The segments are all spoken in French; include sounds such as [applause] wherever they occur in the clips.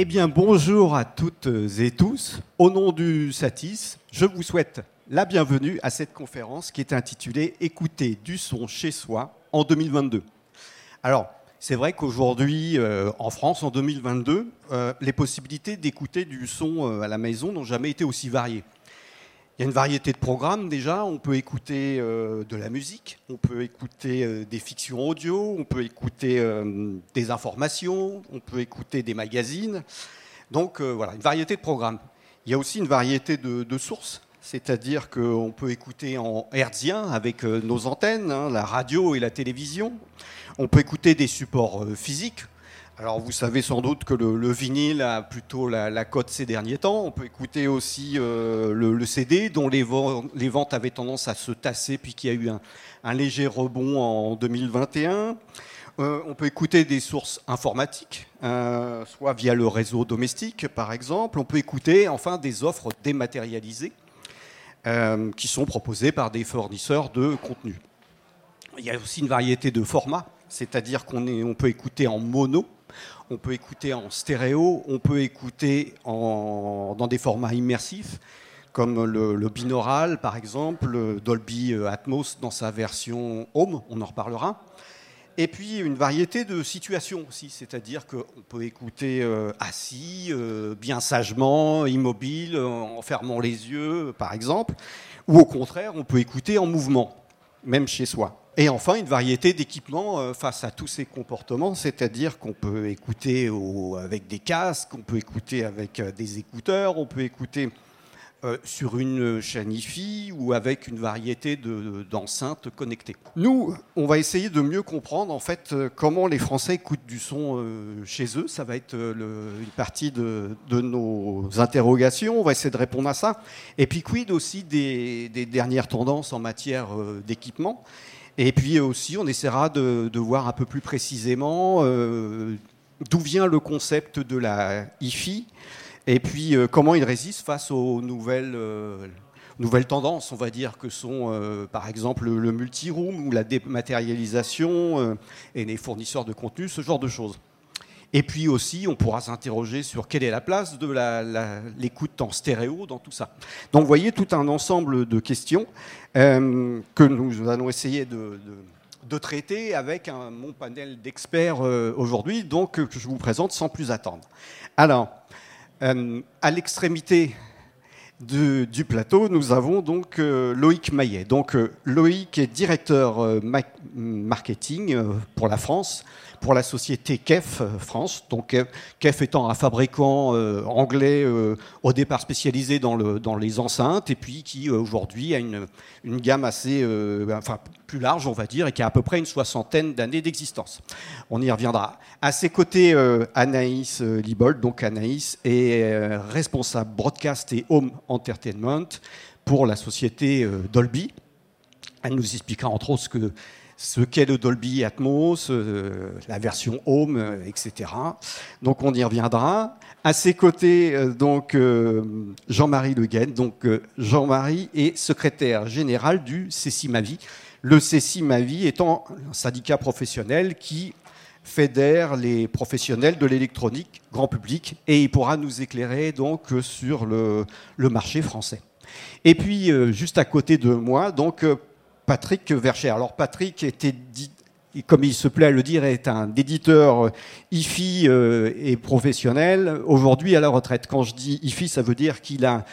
Eh bien, bonjour à toutes et tous. Au nom du Satis, je vous souhaite la bienvenue à cette conférence qui est intitulée Écouter du son chez soi en 2022. Alors, c'est vrai qu'aujourd'hui, euh, en France, en 2022, euh, les possibilités d'écouter du son euh, à la maison n'ont jamais été aussi variées. Il y a une variété de programmes déjà. On peut écouter de la musique, on peut écouter des fictions audio, on peut écouter des informations, on peut écouter des magazines. Donc voilà, une variété de programmes. Il y a aussi une variété de, sources, c'est-à-dire qu'on peut écouter en hertzien avec nos antennes, hein, la radio et la télévision. On peut écouter des supports euh, physiques. Alors vous savez sans doute que le, vinyle a plutôt la, cote ces derniers temps. On peut écouter aussi euh, le, CD dont les, ventes avaient tendance à se tasser puis qu'il y a eu un, léger rebond en 2021. Euh, on peut écouter des sources informatiques, soit via le réseau domestique par exemple. On peut écouter enfin des offres dématérialisées qui sont proposées par des fournisseurs de contenu. Il y a aussi une variété de formats c'est-à-dire qu'on peut écouter en mono, on peut écouter en stéréo, on peut écouter dans des formats immersifs, comme le, binaural par exemple, Dolby Atmos dans sa version Home, on en reparlera. Et puis une variété de situations aussi, c'est-à-dire qu'on peut écouter euh, assis, euh, bien sagement, immobile, en fermant les yeux par exemple, ou au contraire on peut écouter en mouvement, même chez soi. Et enfin, une variété d'équipements euh, face à tous ces comportements, c'est-à-dire qu'on peut écouter avec des casques, on peut écouter avec euh, des écouteurs, on peut écouter euh, sur une chaîne IFI ou avec une variété d'enceintes connectées. Nous, on va essayer de mieux comprendre en fait comment les Français écoutent du son chez eux. Ça va être une partie de, nos interrogations. On va essayer de répondre à ça. Et puis quid aussi des, des dernières tendances en matière d'équipement? Et puis aussi, on essaiera de, voir un peu plus précisément euh, d'où vient le concept de la IFI et puis euh, comment il résiste face aux nouvelles, euh, nouvelles tendances, on va dire, que sont par exemple le multi-room ou la dématérialisation et les fournisseurs de contenu, ce genre de choses. Et puis aussi, on pourra s'interroger sur quelle est la place de l'écoute en stéréo dans tout ça. Donc, vous voyez tout un ensemble de questions euh, que nous allons essayer de, traiter avec mon panel d'experts euh, aujourd'hui, donc que je vous présente sans plus attendre. Alors, euh, à l'extrémité du plateau, nous avons donc Loïc Maillet. Donc, Loïc est directeur marketing pour la France pour la société KEF euh, France. Donc KEF étant un fabricant euh, anglais euh, au départ spécialisé dans, le, dans, les enceintes et puis qui aujourd'hui a une, une, gamme assez, enfin plus large on va dire et qui a à peu près une soixantaine d'années d'existence. On y reviendra. À ses côtés, Anaïs Libold, donc Anaïs est responsable broadcast et home entertainment pour la société Dolby. Elle nous expliquera entre autres ce que ce qu'est le Dolby Atmos, euh, la version Home, euh, etc. Donc on y reviendra. À ses côtés, euh, donc Jean-Marie Le Guen. Donc Jean-Marie est secrétaire général du CECIMAVI. Le CECIMAVI étant un syndicat professionnel qui fédère les professionnels de l'électronique grand public et il pourra nous éclairer donc sur le, le marché français. Et puis juste à côté de moi, donc Patrick Vercher. Alors Patrick était comme il se plaît à le dire, est un éditeur IFI euh, et professionnel, aujourd'hui à la retraite. Quand je dis IFI, ça veut dire qu'il a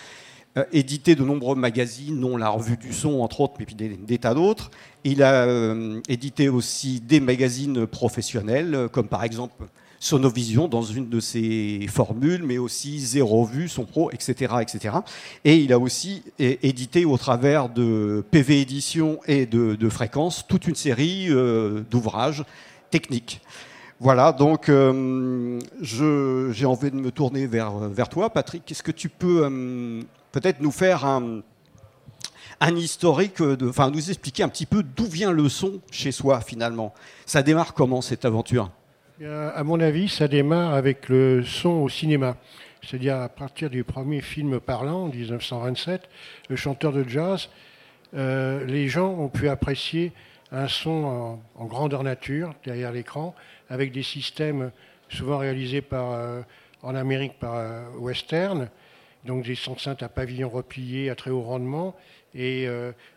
euh, édité de nombreux magazines, dont la revue du son, entre autres, mais puis des, tas d'autres. Il a euh, édité aussi des magazines professionnels, comme par exemple Sonovision dans une de ses formules, mais aussi Zéro Vue, son pro, etc., etc. Et il a aussi édité au travers de PV Édition et de, Fréquence toute une série euh, d'ouvrages techniques. Voilà, donc euh, j'ai envie de me tourner vers, vers toi, Patrick. Est-ce que tu peux euh, peut-être nous faire un, un historique, de, enfin nous expliquer un petit peu d'où vient le son chez soi finalement? Ça démarre comment cette aventure? À mon avis, ça démarre avec le son au cinéma. C'est-à-dire à partir du premier film parlant, en 1927, le chanteur de jazz, euh, les gens ont pu apprécier un son en, grandeur nature derrière l'écran, avec des systèmes souvent réalisés euh, en Amérique par Western, donc des enceintes à pavillon replié à très haut rendement et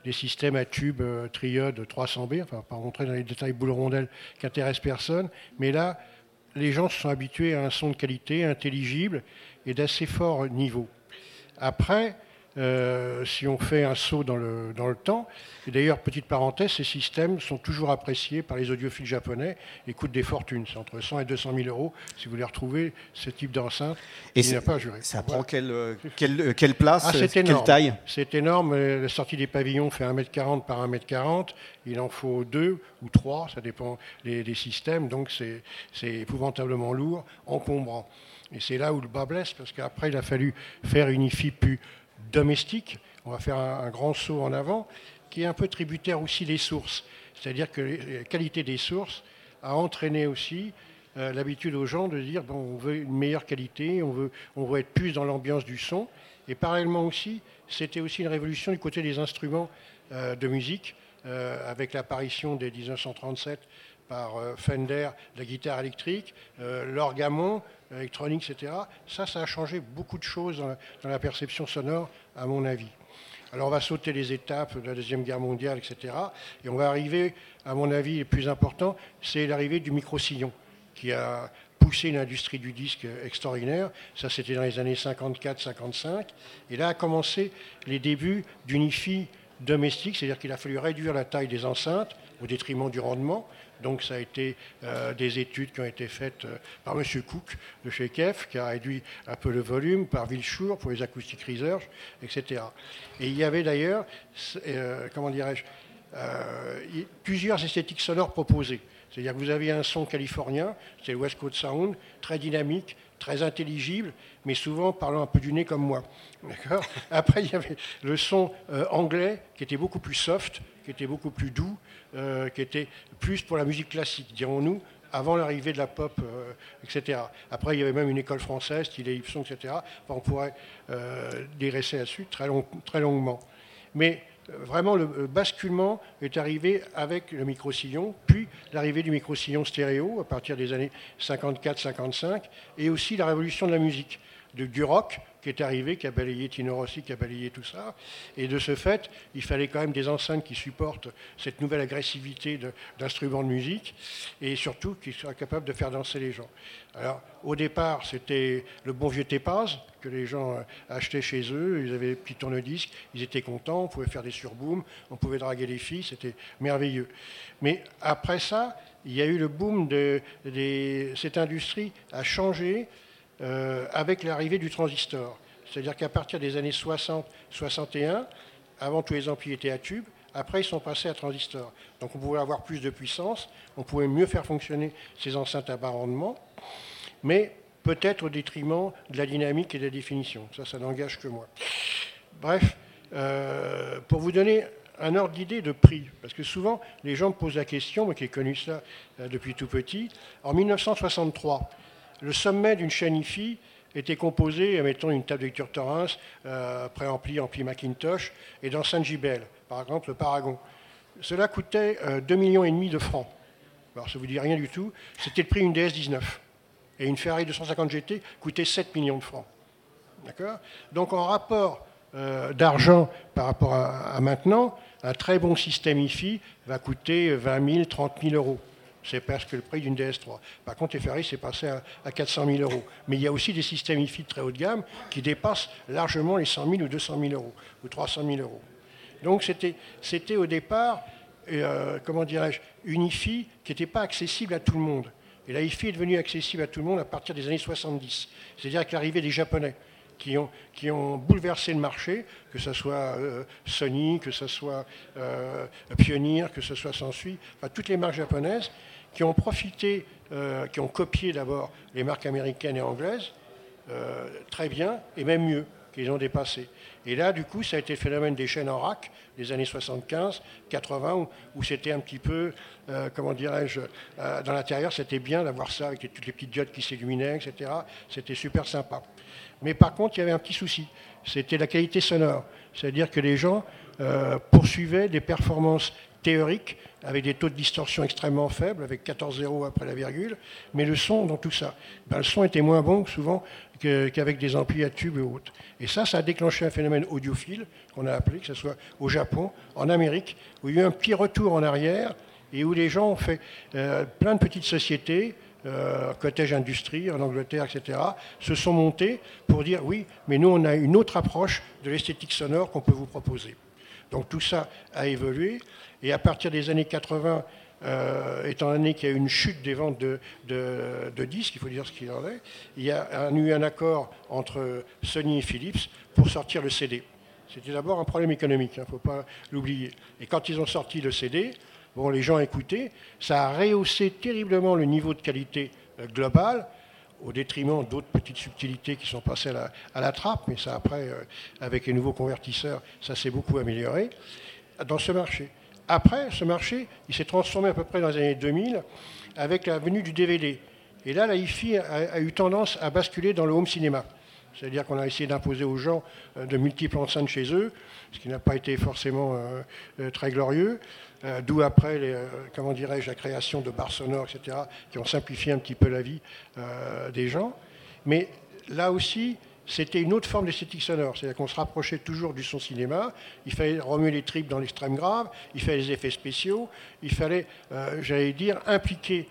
des systèmes à tube triode 300B, enfin pas rentrer dans les détails boule rondelle qui intéressent personne, mais là, les gens se sont habitués à un son de qualité, intelligible et d'assez fort niveau. Après, euh, si on fait un saut dans le, dans le temps. Et d'ailleurs, petite parenthèse, ces systèmes sont toujours appréciés par les audiophiles japonais et coûtent des fortunes. C'est entre 100 et 200 000 euros si vous voulez retrouver ce type d'enceinte. Et il n'y a pas à jurer. Ça prend quelle, euh, quelle, euh, quelle, place, ah, quelle taille? C'est énorme. La sortie des pavillons fait 1m40 par 1m40. Il en faut deux ou trois, ça dépend des, systèmes. Donc c'est épouvantablement lourd, encombrant. Et c'est là où le bas blesse, parce qu'après, il a fallu faire une IFI plus domestique. On va faire un, grand saut en avant, qui est un peu tributaire aussi des sources. C'est-à-dire que la qualité des sources a entraîné aussi euh, l'habitude aux gens de dire bon, on veut une meilleure qualité, on veut, on veut être plus dans l'ambiance du son. Et parallèlement aussi, c'était aussi une révolution du côté des instruments euh, de musique, euh, avec l'apparition dès 1937 par Fender, la guitare électrique, l'orgamon, électronique, etc. Ça, ça a changé beaucoup de choses dans la, perception sonore, à mon avis. Alors on va sauter les étapes de la Deuxième Guerre mondiale, etc. Et on va arriver, à mon avis, le plus important, c'est l'arrivée du micro-sillon, qui a poussé une industrie du disque extraordinaire. Ça, c'était dans les années 54-55. Et là a commencé les débuts d'une IFI domestique, c'est-à-dire qu'il a fallu réduire la taille des enceintes au détriment du rendement. Donc ça a été euh, des études qui ont été faites euh, par M. Cook de chez KEF, qui a réduit un peu le volume, par Wilschour pour les acoustic research, etc. Et il y avait d'ailleurs, euh, comment dirais-je, plusieurs esthétiques sonores proposées. C'est-à-dire que vous avez un son californien, c'est le West Coast Sound, très dynamique, très intelligible, mais souvent parlant un peu du nez comme moi. Après, il y avait le son anglais qui était beaucoup plus soft, qui était beaucoup plus doux, euh, qui était plus pour la musique classique, dirons-nous, avant l'arrivée de la pop, euh, etc. Après, il y avait même une école française, style Ibson, etc. on pourrait euh, là-dessus très, très longuement. Mais vraiment, le basculement est arrivé avec le micro-sillon, puis l'arrivée du micro-sillon stéréo à partir des années 54-55, et aussi la révolution de la musique, de, du rock, qui est arrivé, qui a balayé Tino Rossi, qui a balayé tout ça. Et de ce fait, il fallait quand même des enceintes qui supportent cette nouvelle agressivité d'instruments de, musique et surtout qui soient capables de faire danser les gens. Alors, au départ, c'était le bon vieux Tepaz que les gens euh, achetaient chez eux. Ils avaient des petits tourne-disques, ils étaient contents, on pouvait faire des surbooms, on pouvait draguer les filles, c'était merveilleux. Mais après ça, il y a eu le boom de, de cette industrie a changé euh, avec l'arrivée du transistor. C'est-à-dire qu'à partir des années 60-61, avant tous les amplis étaient à tube, après ils sont passés à transistor. Donc on pouvait avoir plus de puissance, on pouvait mieux faire fonctionner ces enceintes à bas rendement, mais peut-être au détriment de la dynamique et de la définition. Ça, ça n'engage que moi. Bref, euh, pour vous donner un ordre d'idée de prix, parce que souvent les gens me posent la question, moi qui ai connu ça euh, depuis tout petit, en 1963, le sommet d'une chaîne IFI était composé, mettons, une table de lecture Torrens, euh, préampli, ampli Macintosh, et dans saint Gibel, par exemple, le Paragon. Cela coûtait 2,5 euh, millions et demi de francs. Alors, ça ne vous dit rien du tout. C'était le prix d'une DS-19. Et une Ferrari 250 GT coûtait 7 millions de francs. D'accord? Donc, en rapport euh, d'argent par rapport à, à, maintenant, un très bon système IFI va coûter 20 000, 30 000 euros c'est presque le prix d'une DS3. Par contre, les Ferrari, c'est passé à, 400 000 euros. Mais il y a aussi des systèmes IFI de très haut de gamme qui dépassent largement les 100 000 ou 200 000 euros, ou 300 000 euros. Donc c'était au départ, euh, comment dirais-je, une IFI qui n'était pas accessible à tout le monde. Et la IFI est devenue accessible à tout le monde à partir des années 70, c'est-à-dire avec l'arrivée des Japonais. Qui ont, bouleversé le marché, que ce soit euh, Sony, que ce soit euh, Pioneer, que ce soit Sansui, enfin, toutes les marques japonaises qui ont profité, euh, qui ont copié d'abord les marques américaines et anglaises, très bien, et même mieux, qu'ils ont dépassé. Et là, du coup, ça a été le phénomène des chaînes en rack des années 75, 80, où, c'était un petit peu, euh, comment dirais-je, dans l'intérieur, c'était bien d'avoir ça avec toutes les petites diodes qui s'illuminaient, etc. C'était super sympa. Mais par contre, il y avait un petit souci, c'était la qualité sonore. C'est-à-dire que les gens poursuivaient des performances théorique, avec des taux de distorsion extrêmement faibles, avec 14 zéros après la virgule, mais le son dans tout ça, ben, le son était moins bon souvent qu'avec des amplis à tubes et autres. Et ça, ça a déclenché un phénomène audiophile, qu'on a appelé, que ce soit au Japon, en Amérique, où il y a eu un petit retour en arrière, et où les gens ont fait euh, plein de petites sociétés, euh, cottage industrie en Angleterre, etc., se sont montés pour dire oui, mais nous on a une autre approche de l'esthétique sonore qu'on peut vous proposer. Donc tout ça a évolué et à partir des années 80, euh, étant donné qu'il y a eu une chute des ventes de, disques, il faut dire ce qu'il en est, il y a eu un accord entre Sony et Philips pour sortir le CD. C'était d'abord un problème économique, il hein, ne faut pas l'oublier. Et quand ils ont sorti le CD, bon, les gens écoutaient, ça a rehaussé terriblement le niveau de qualité euh, global, au détriment d'autres petites subtilités qui sont passées à la, trappe, mais ça après, euh, avec les nouveaux convertisseurs, ça s'est beaucoup amélioré dans ce marché. Après, ce marché, il s'est transformé à peu près dans les années 2000 avec la venue du DVD. Et là, la hi-fi a, eu tendance à basculer dans le home cinéma. C'est-à-dire qu'on a essayé d'imposer aux gens euh, de multiples enceintes chez eux, ce qui n'a pas été forcément très glorieux. Euh, d'où après, euh, comment dirais-je, la création de bars sonores, etc., qui ont simplifié un petit peu la vie euh, des gens. Mais là aussi, c'était une autre forme d'esthétique sonore. C'est-à-dire qu'on se rapprochait toujours du son cinéma. Il fallait remuer les tripes dans l'extrême grave, il fallait des effets spéciaux, il fallait, j'allais dire, impliquer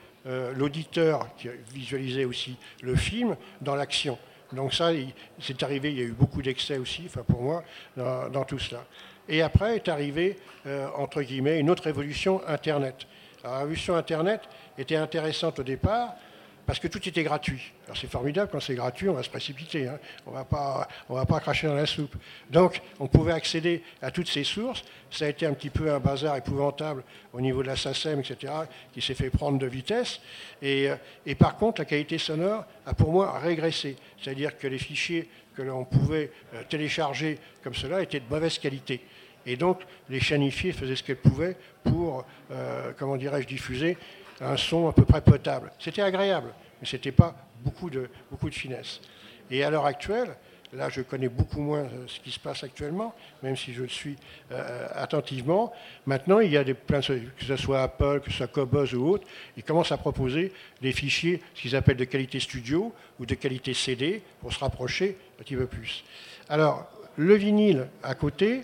l'auditeur qui visualisait aussi le film dans l'action. Donc ça, c'est arrivé, il y a eu beaucoup d'excès aussi, enfin pour moi, dans tout cela. Et après est arrivée, euh, entre guillemets, une autre révolution Internet. la révolution Internet était intéressante au départ parce que tout était gratuit. Alors c'est formidable, quand c'est gratuit, on va se précipiter, hein. on ne va pas cracher dans la soupe. Donc on pouvait accéder à toutes ces sources. Ça a été un petit peu un bazar épouvantable au niveau de la SACEM, etc., qui s'est fait prendre de vitesse. Et, euh, et par contre, la qualité sonore a pour moi régressé. C'est-à-dire que les fichiers que l'on pouvait euh, télécharger comme cela étaient de mauvaise qualité. Et donc, les chanifiers faisaient ce qu'elles pouvaient pour, euh, comment dirais-je, diffuser un son à peu près potable. C'était agréable, mais ce n'était pas beaucoup de, beaucoup de finesse. Et à l'heure actuelle, là je connais beaucoup moins euh, ce qui se passe actuellement, même si je le suis euh, attentivement. Maintenant, il y a des plein, que ce soit Apple, que ce soit Cobuzz ou autre, ils commencent à proposer des fichiers, ce qu'ils appellent de qualité studio ou de qualité CD, pour se rapprocher un petit peu plus. Alors, le vinyle à côté,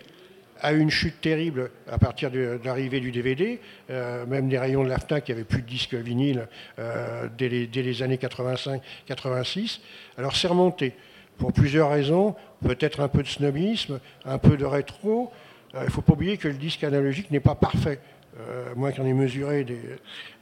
a eu une chute terrible à partir de, l'arrivée du DVD. Euh, même des rayons de la FNAC, qui avait plus de disques vinyle euh, dès, les, années 85-86. Alors c'est remonté pour plusieurs raisons. Peut-être un peu de snobisme, un peu de rétro. Euh, il ne faut pas oublier que le disque analogique n'est pas parfait. moi qui en ai mesuré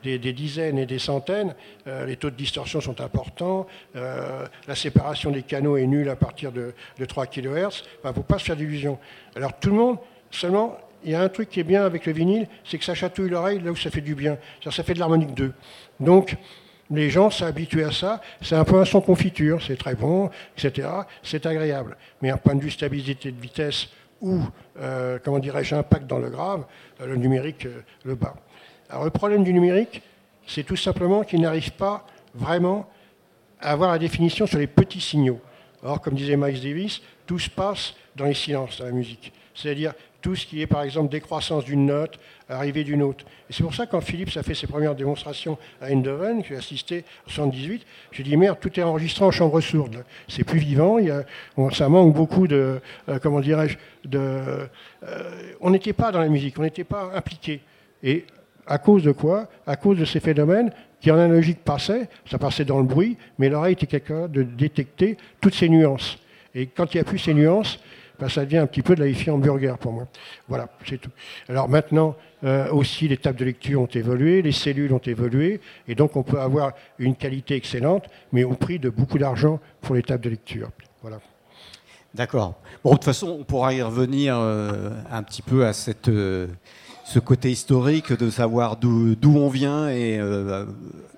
des, dizaines et des centaines, les taux de distorsion sont importants, la séparation des canaux est nulle à partir de, 3 kHz, il ne faut pas se faire d'illusions. Alors tout le monde Seulement, il y a un truc qui est bien avec le vinyle, c'est que ça chatouille l'oreille là où ça fait du bien. Ça fait de l'harmonique 2. Donc, les gens s'habituent à ça. C'est un peu un son confiture, c'est très bon, etc. C'est agréable. Mais un point de vue stabilité de vitesse ou, euh, comment dirais-je, impact dans le grave, euh, le numérique euh, le bat. Alors, le problème du numérique, c'est tout simplement qu'il n'arrive pas vraiment à avoir la définition sur les petits signaux. Or, comme disait Miles Davis, tout se passe dans les silences dans la musique. C'est-à-dire tout ce qui est par exemple décroissance d'une note, arrivée d'une autre. Et c'est pour ça que quand Philips a fait ses premières démonstrations à Eindhoven, j'ai assisté en 78, j'ai dit merde, tout est enregistré en chambre sourde. C'est plus vivant, il y a, ça manque beaucoup de, euh, comment dirais-je, de, euh, on n'était pas dans la musique, on n'était pas impliqué. Et à cause de quoi? À cause de ces phénomènes qui en analogique passaient, ça passait dans le bruit, mais l'oreille était capable de détecter toutes ces nuances. Et quand il n'y a plus ces nuances, ben, ça devient un petit peu de la hi hamburger pour moi. Voilà, c'est tout. Alors maintenant, euh, aussi, les tables de lecture ont évolué, les cellules ont évolué, et donc on peut avoir une qualité excellente, mais au prix de beaucoup d'argent pour les tables de lecture. Voilà. D'accord. Bon, de toute façon, on pourra y revenir euh, un petit peu à cette, euh, ce côté historique de savoir d'où on vient et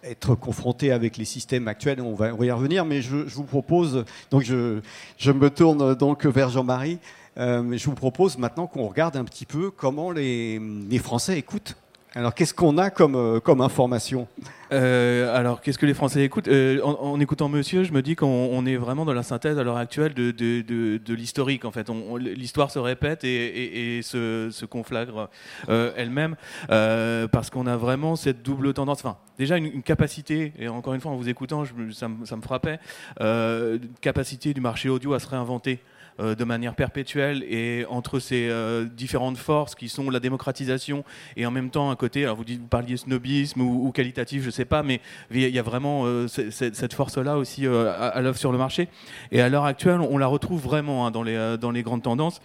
être confronté avec les systèmes actuels. On va, y revenir, mais je, vous propose, donc je, me tourne donc vers Jean-Marie. Euh, je vous propose maintenant qu'on regarde un petit peu comment les Français écoutent Alors, qu'est-ce qu'on a comme, euh, comme information euh, alors, qu'est-ce que les Français écoutent? Euh, en, écoutant Monsieur, je me dis qu'on est vraiment dans la synthèse à l'heure actuelle de, de, l'historique. En fait, l'histoire se répète et, se, se, conflagre elle-même parce qu'on a vraiment cette double tendance. Enfin, déjà une, capacité. Et encore une fois, en vous écoutant, ça, ça, me frappait. une capacité du marché audio à se réinventer. Euh, de manière perpétuelle et entre ces euh, différentes forces qui sont la démocratisation et en même temps un côté, alors vous, parliez snobisme ou, qualitatif, je ne sais pas, mais il y a vraiment euh, cette force-là aussi à, l'œuvre sur le marché. Et à l'heure actuelle, on la retrouve vraiment hein, dans, les, dans les grandes tendances.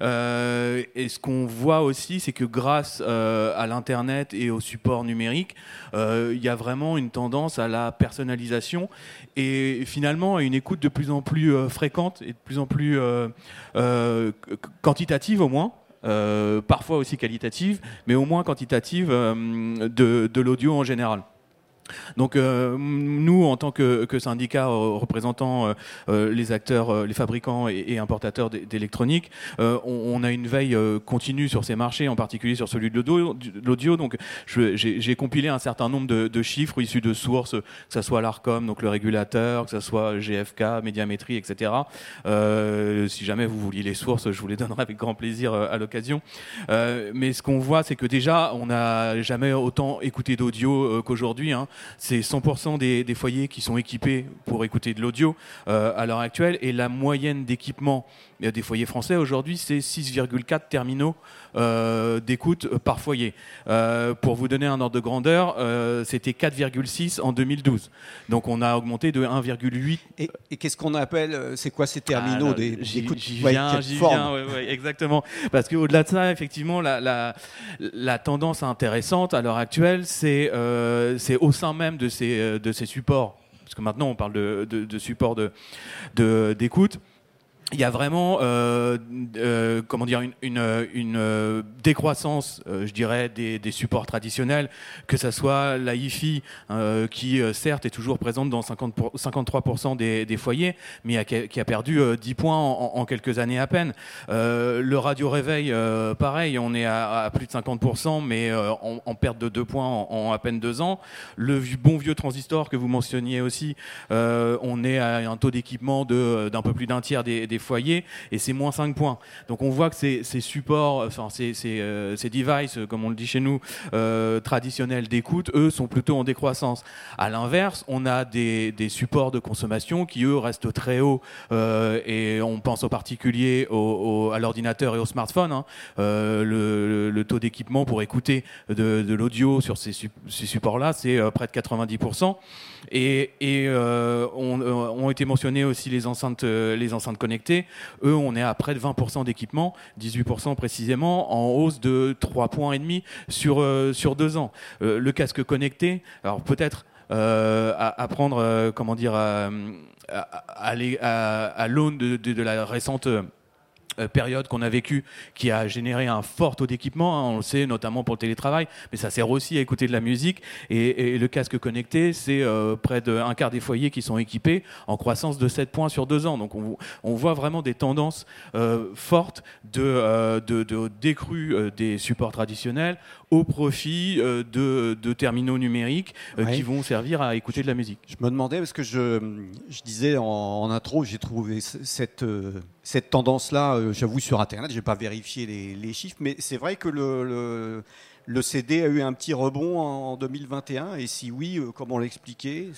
et ce qu'on voit aussi, c'est que grâce à l'Internet et au support numérique, il y a vraiment une tendance à la personnalisation et finalement à une écoute de plus en plus fréquente et de plus en plus quantitative au moins. Euh, parfois aussi qualitative, mais au moins quantitative de l'audio en général. Donc euh, nous, en tant que, syndicat euh, représentant euh, les acteurs, les fabricants et, importateurs d'électronique, on, a une veille continue sur ces marchés, en particulier sur celui de l'audio. Donc j'ai compilé un certain nombre de, chiffres issus de sources, que ce soit l'ARCOM, donc le régulateur, que ce soit GFK, Médiamétrie, etc. si jamais vous vouliez les sources, je vous les donnerai avec grand plaisir à l'occasion. mais ce qu'on voit, c'est que déjà, on n'a jamais autant écouté d'audio qu'aujourd'hui. Hein c'est 100% des, foyers qui sont équipés pour écouter de l'audio euh, à l'heure actuelle. Et la moyenne d'équipement des foyers français aujourd'hui, c'est 6,4 terminaux euh, d'écoute par foyer. Euh, pour vous donner un ordre de grandeur, c'était 4,6 en 2012. Donc on a augmenté de 1,8. Et, qu'est-ce qu'on appelle, c'est quoi ces terminaux ah, d'écoute J'y viens, j'y viens, exactement. Parce qu'au-delà de ça, effectivement, la, la, tendance intéressante à l'heure actuelle, c'est au sein même de ces, euh, de ces supports, parce que maintenant on parle de, de, de support d'écoute, il y a vraiment, euh, euh, comment dire, une, une, une euh, décroissance, euh, je dirais, des, des, supports traditionnels, que ce soit la hi-fi, euh, qui certes est toujours présente dans 50 pour, 53% des, des, foyers, mais qui a, perdu 10 points en, en, quelques années à peine. le radio réveil, pareil, on est à, à, plus de 50%, mais en, en, perte de 2 points en, à peine 2 ans. Le bon vieux transistor que vous mentionniez aussi, on est à un taux d'équipement d'un peu plus d'un tiers des, des foyer et c'est moins 5 points. Donc on voit que ces, supports, enfin ces, ces, euh, ces, devices, comme on le dit chez nous, euh, traditionnels d'écoute, eux sont plutôt en décroissance. À l'inverse, on a des, des, supports de consommation qui eux restent très hauts euh, et on pense en particulier au, à l'ordinateur et au smartphone. Hein. Euh, le, le, taux d'équipement pour écouter de, l'audio sur ces, supports-là, c'est euh, près de 90%. Et, et euh, on, ont été mentionnés aussi les enceintes, les enceintes connectées eux, on est à près de 20% d'équipement, 18% précisément, en hausse de 3 points sur, euh, sur deux ans. Euh, le casque connecté, alors peut-être euh, à, prendre, comment dire, à, à, l'aune de, de, la récente euh, période qu'on a vécue qui a généré un fort taux d'équipement, hein, on le sait notamment pour le télétravail, mais ça sert aussi à écouter de la musique. Et, le casque connecté, c'est euh, près d'un quart des foyers qui sont équipés en croissance de 7 points sur 2 ans. Donc on, on voit vraiment des tendances euh, fortes de, de, de décrue des supports traditionnels au profit euh, de, terminaux numériques euh, qui vont servir à écouter de la musique. Je me demandais, parce que je, disais en, intro, j'ai trouvé cette, euh, cette tendance-là, j'avoue, sur Internet, je n'ai pas vérifié les, chiffres, mais c'est vrai que le, le, CD a eu un petit rebond en 2021, et si oui, comment l'expliquer?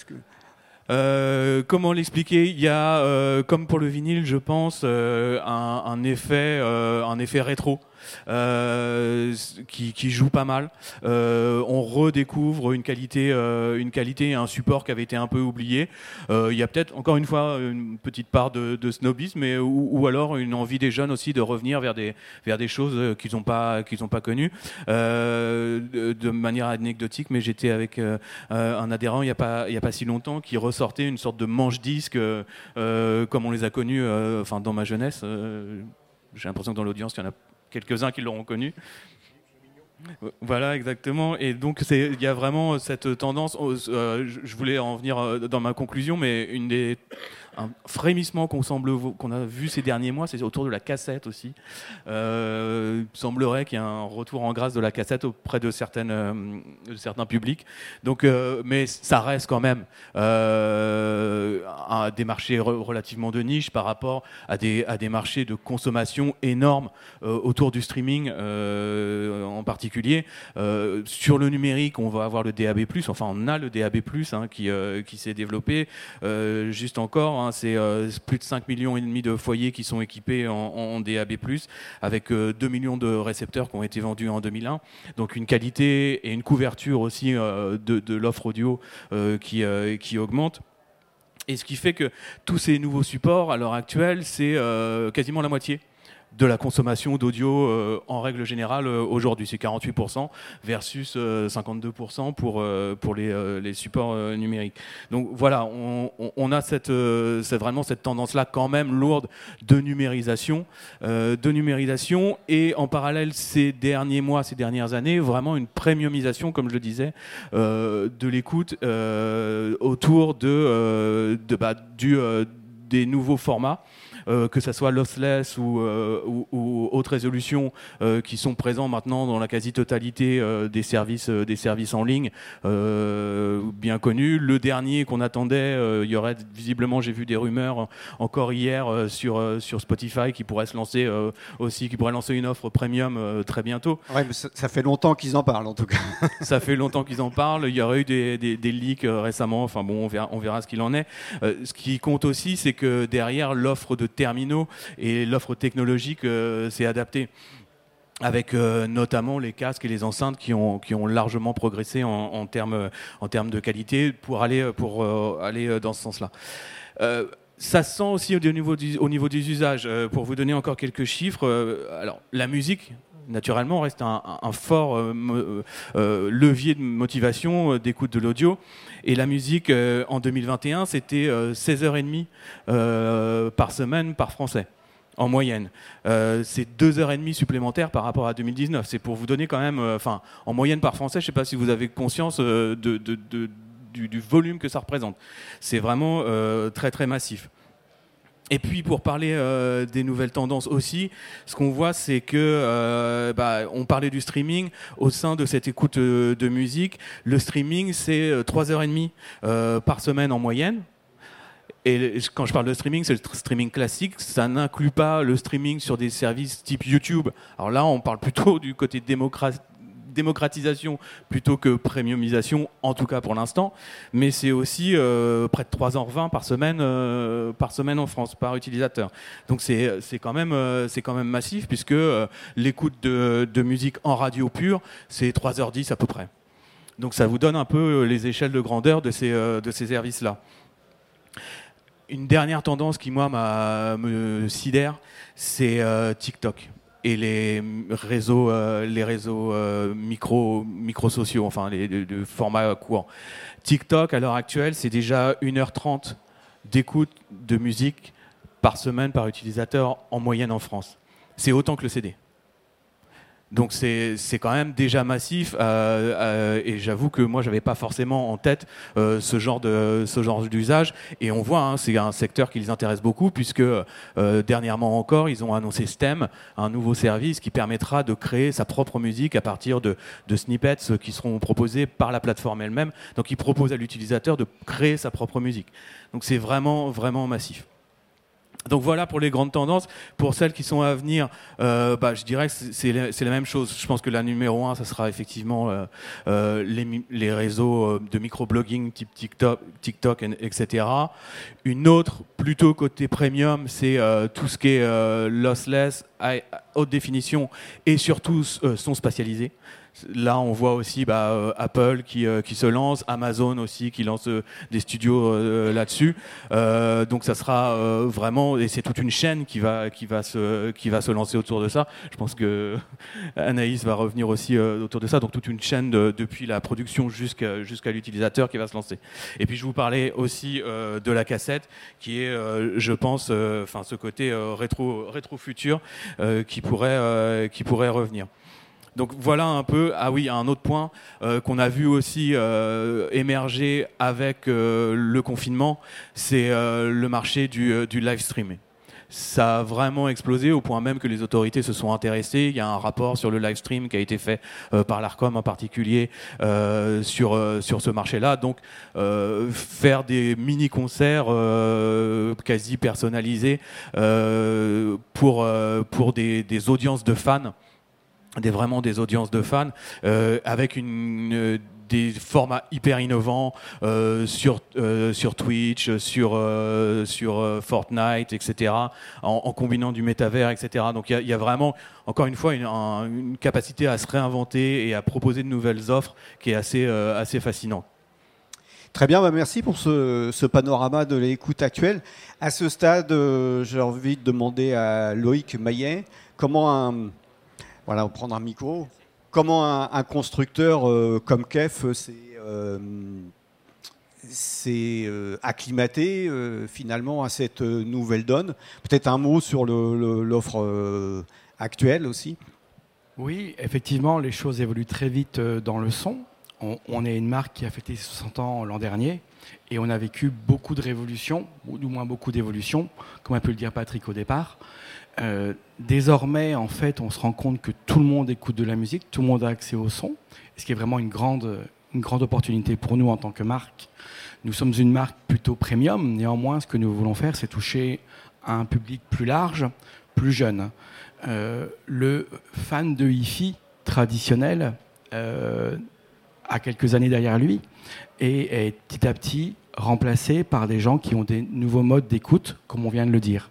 Que... comment l'expliquer? Il y a, comme pour le vinyle, je pense, un, un, effet, un effet rétro. Euh, qui, qui, joue pas mal. Euh, on redécouvre une qualité, euh, une qualité un support qui avait été un peu oublié. Il y a peut-être encore une fois une petite part de, snobisme, ou, alors une envie des jeunes aussi de revenir vers des, vers des choses qu'ils n'ont pas, qu'ils ont pas connues. de, manière anecdotique, mais j'étais avec un adhérent il n'y a, pas, a pas si longtemps qui ressortait une sorte de manche-disque comme on les a connus enfin, dans ma jeunesse. J'ai l'impression que dans l'audience, il y en a quelques-uns qui l'auront connu. Voilà, exactement. Et donc, il y a vraiment cette tendance. Euh, je voulais en venir euh, dans ma conclusion, mais une des, un frémissement qu'on semble qu'on a vu ces derniers mois, c'est autour de la cassette aussi. Euh, il semblerait qu'il y ait un retour en grâce de la cassette auprès de certaines euh, de certains publics. Donc, euh, mais ça reste quand même des marchés relativement de niche par rapport à des à des marchés de consommation énormes autour du streaming en particulier. sur le numérique, on va avoir le DAB+. Enfin, on a le DAB+ hein, qui qui s'est développé. juste encore, hein, c'est plus de 5 millions et demi de foyers qui sont équipés en, DAB+, avec 2 euh, millions de récepteurs qui ont été vendus en 2001. Donc une qualité et une couverture aussi euh, de, l'offre audio euh, qui augmente. Et ce qui fait que tous ces nouveaux supports, à l'heure actuelle, c'est quasiment la moitié de la consommation d'audio euh, en règle générale euh, aujourd'hui. C'est 48% versus 52% euh, pour, pour les, les supports numériques. Donc voilà, on, on a cette, cette, vraiment cette tendance-là quand même lourde de numérisation, de numérisation et en parallèle ces derniers mois, ces dernières années, vraiment une premiumisation, comme je le disais, de l'écoute autour de, de bah, du, des nouveaux formats. Euh, que ce soit lossless ou, euh, ou, haute résolution, euh, qui sont présents maintenant dans la quasi-totalité des, services, des services en ligne, bien connus. Le dernier qu'on attendait, il y aurait visiblement, j'ai vu des rumeurs encore hier sur, sur Spotify qui pourrait se lancer aussi, qui pourrait lancer une offre premium très bientôt. Ouais, mais ça, fait longtemps qu'ils en parlent en tout cas. [laughs] ça fait longtemps qu'ils en parlent. Il y aurait eu des, des, des leaks récemment. Enfin bon, on verra, on verra ce qu'il en est. ce qui compte aussi, c'est que derrière l'offre de terminaux et l'offre technologique euh, s'est adaptée avec euh, notamment les casques et les enceintes qui ont, qui ont largement progressé en, termes, en termes de qualité pour aller, pour, euh, aller dans ce sens-là. ça se sent aussi au niveau, au niveau des usages. pour vous donner encore quelques chiffres, alors la musique, naturellement, reste un, fort levier de motivation d'écoute de l'audio. Et la musique, euh, en 2021, c'était 16h30 euh, euh, par semaine par Français en moyenne. c'est deux heures et demie supplémentaires par rapport à 2019. C'est pour vous donner quand même, enfin, en moyenne par français, je ne sais pas si vous avez conscience du, volume que ça représente. C'est vraiment très très massif. Et puis pour parler euh, des nouvelles tendances aussi, ce qu'on voit c'est que euh, bah, on parlait du streaming au sein de cette écoute euh, de musique. Le streaming c'est 3h30 euh, par semaine en moyenne. Et quand je parle de streaming, c'est le streaming classique. Ça n'inclut pas le streaming sur des services type YouTube. Alors là, on parle plutôt [laughs] du côté démocratique démocratisation plutôt que premiumisation, en tout cas pour l'instant. Mais c'est aussi euh, près de 3h20 par semaine, euh, par semaine en France, par utilisateur. Donc c'est quand, même, euh, quand même massif, puisque l'écoute de, musique en radio pure, c'est 3h10 à peu près. Donc ça vous donne un peu les échelles de grandeur de ces, de ces services-là. Une dernière tendance qui, moi, me sidère, c'est TikTok et les réseaux, euh, les réseaux euh, micro, micro sociaux, enfin les de, format court. TikTok, à l'heure actuelle, c'est déjà 1h30 d'écoute de musique par semaine par utilisateur en moyenne en France. C'est autant que le CD. Donc c'est quand même déjà massif euh, euh, et j'avoue que moi j'avais pas forcément en tête euh, ce genre d'usage. Et on voit hein, c'est un secteur qui les intéresse beaucoup puisque dernièrement encore ils ont annoncé STEM un nouveau service qui permettra de créer sa propre musique à partir de, de snippets qui seront proposés par la plateforme elle-même. Donc ils proposent à l'utilisateur de créer sa propre musique. Donc c'est vraiment vraiment massif. Donc voilà pour les grandes tendances. Pour celles qui sont à venir, euh, bah, je dirais que c'est la même chose. Je pense que la numéro un, ça sera effectivement euh, euh les, réseaux de microblogging type TikTok, TikTok, etc. Une autre, plutôt côté premium, c'est tout ce qui est lossless, haute définition et surtout son spatialisés. Là, on voit aussi bah, euh, Apple qui, euh, qui, se lance, Amazon aussi qui lance euh, des studios là-dessus. donc, ça sera vraiment, et c'est toute une chaîne qui va, qui, va se, qui va se lancer autour de ça. Je pense que [laughs] Anaïs va revenir aussi autour de ça. Donc, toute une chaîne depuis la production jusqu'à l'utilisateur qui va se lancer. Et puis, je vous parlais aussi de la cassette, qui est, je pense, enfin, ce côté rétro, rétro futur qui qui pourrait revenir. Donc voilà un peu, ah oui, un autre point qu'on a vu aussi émerger avec le confinement, c'est le marché du, live streaming ça a vraiment explosé au point même que les autorités se sont intéressées. Il y a un rapport sur le live stream qui a été fait euh, par l'ARCOM en particulier euh, sur, euh, ce marché-là. Donc faire des mini-concerts quasi personnalisés pour, des, audiences de fans des vraiment des audiences de fans avec une des formats hyper innovants euh, sur, euh, sur Twitch, sur, euh, sur Fortnite, etc., en, combinant du métavers, etc. Donc il y, a vraiment, encore une fois, une, capacité à se réinventer et à proposer de nouvelles offres qui est assez, assez fascinante. Très bien, bah, merci pour ce, ce panorama de l'écoute actuelle. À ce stade, j'ai envie de demander à Loïc Maillet comment un, voilà, on prendre un micro, comment un, constructeur euh, comme KEF s'est euh, euh, acclimaté finalement à cette nouvelle donne? Peut-être un mot sur l'offre actuelle aussi. Oui, effectivement, les choses évoluent très vite dans le son. On, est une marque qui a fêté 60 ans l'an dernier et on a vécu beaucoup de révolutions, ou du moins beaucoup d'évolutions, comme a pu le dire Patrick au départ. Euh, désormais, en fait, on se rend compte que tout le monde écoute de la musique, tout le monde a accès au son, ce qui est vraiment une grande, une grande opportunité pour nous en tant que marque. Nous sommes une marque plutôt premium, néanmoins, ce que nous voulons faire, c'est toucher un public plus large, plus jeune. Euh, le fan de hi-fi traditionnel euh, a quelques années derrière lui et est petit à petit remplacé par des gens qui ont des nouveaux modes d'écoute, comme on vient de le dire.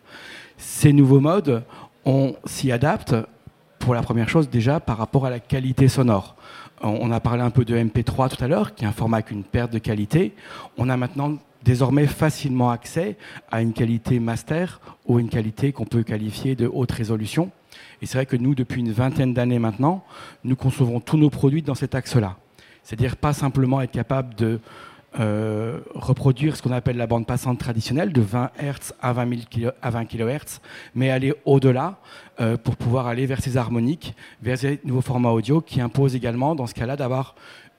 Ces nouveaux modes, on s'y adapte pour la première chose déjà par rapport à la qualité sonore. On a parlé un peu de MP3 tout à l'heure, qui est un format avec une perte de qualité. On a maintenant désormais facilement accès à une qualité master ou une qualité qu'on peut qualifier de haute résolution. Et c'est vrai que nous, depuis une vingtaine d'années maintenant, nous concevons tous nos produits dans cet axe-là. C'est-à-dire pas simplement être capable de euh, reproduire ce qu'on appelle la bande passante traditionnelle de 20 Hz à 20, à 20 kHz, mais aller au-delà euh, pour pouvoir aller vers ces harmoniques, vers ces nouveaux formats audio qui imposent également, dans ce cas-là, d'avoir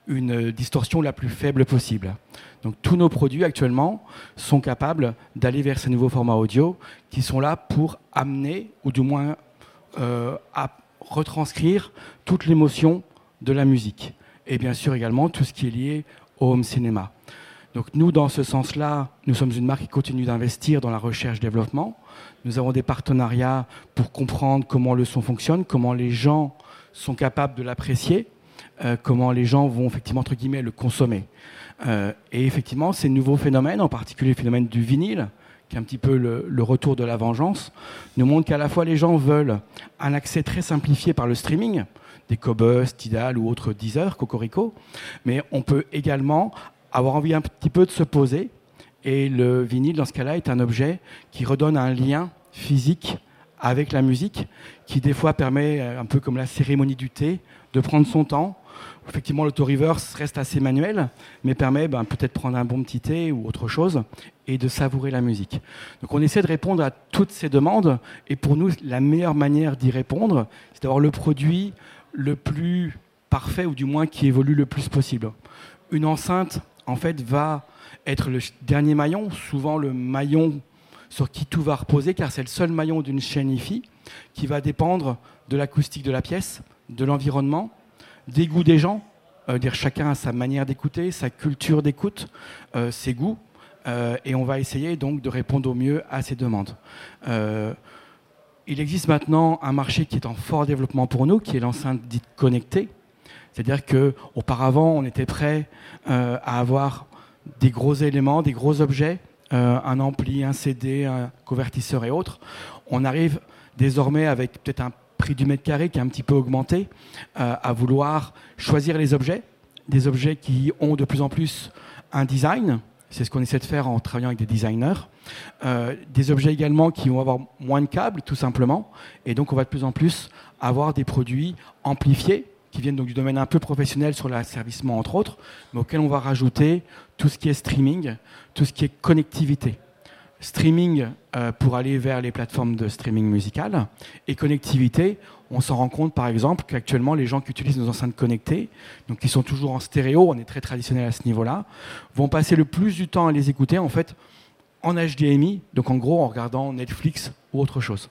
une distorsion la plus faible possible. Donc tous nos produits actuellement sont capables d'aller vers ces nouveaux formats audio qui sont là pour amener, ou du moins euh, à retranscrire toute l'émotion de la musique. Et bien sûr également tout ce qui est lié au home cinéma. Donc nous, dans ce sens-là, nous sommes une marque qui continue d'investir dans la recherche-développement. Nous avons des partenariats pour comprendre comment le son fonctionne, comment les gens sont capables de l'apprécier, euh, comment les gens vont effectivement, entre guillemets, le consommer. Euh, et effectivement, ces nouveaux phénomènes, en particulier le phénomène du vinyle, qui est un petit peu le, le retour de la vengeance, nous montrent qu'à la fois les gens veulent un accès très simplifié par le streaming, des Cobus, Tidal ou autres Deezer, Cocorico, mais on peut également avoir envie un petit peu de se poser. Et le vinyle, dans ce cas-là, est un objet qui redonne un lien physique avec la musique, qui des fois permet, euh, un peu comme la cérémonie du thé, de prendre son temps. Effectivement, l'auto-reverse reste assez manuel, mais permet ben, peut-être prendre un bon petit thé ou autre chose et de savourer la musique. Donc on essaie de répondre à toutes ces demandes, et pour nous, la meilleure manière d'y répondre, c'est d'avoir le produit le plus parfait, ou du moins qui évolue le plus possible. Une enceinte en fait, va être le dernier maillon, souvent le maillon sur qui tout va reposer, car c'est le seul maillon d'une chaîne IFI qui va dépendre de l'acoustique de la pièce, de l'environnement, des goûts des gens, euh, dire chacun a sa manière d'écouter, sa culture d'écoute, euh, ses goûts, euh, et on va essayer donc de répondre au mieux à ces demandes. Il existe maintenant un marché qui est en fort développement pour nous, qui est l'enceinte dite connectée, c'est-à-dire qu'auparavant, on était prêt euh, à avoir des gros éléments, des gros objets, euh, un ampli, un CD, un convertisseur et autres. On arrive désormais avec peut-être un prix du mètre carré qui est un petit peu augmenté, euh, à vouloir choisir les objets, des objets qui ont de plus en plus un design. C'est ce qu'on essaie de faire en travaillant avec des designers. des objets également qui vont avoir moins de câbles, tout simplement. Et donc, on va de plus en plus avoir des produits amplifiés qui viennent donc du domaine un peu professionnel sur l'asservissement entre autres, mais auquel on va rajouter tout ce qui est streaming, tout ce qui est connectivité. streaming euh, pour aller vers les plateformes de streaming musical et connectivité. On s'en rend compte par exemple qu'actuellement les gens qui utilisent nos enceintes connectées, donc qui sont toujours en stéréo, on est très traditionnel à ce niveau-là, vont passer le plus du temps à les écouter en fait en HDMI, donc en gros en regardant Netflix ou autre chose.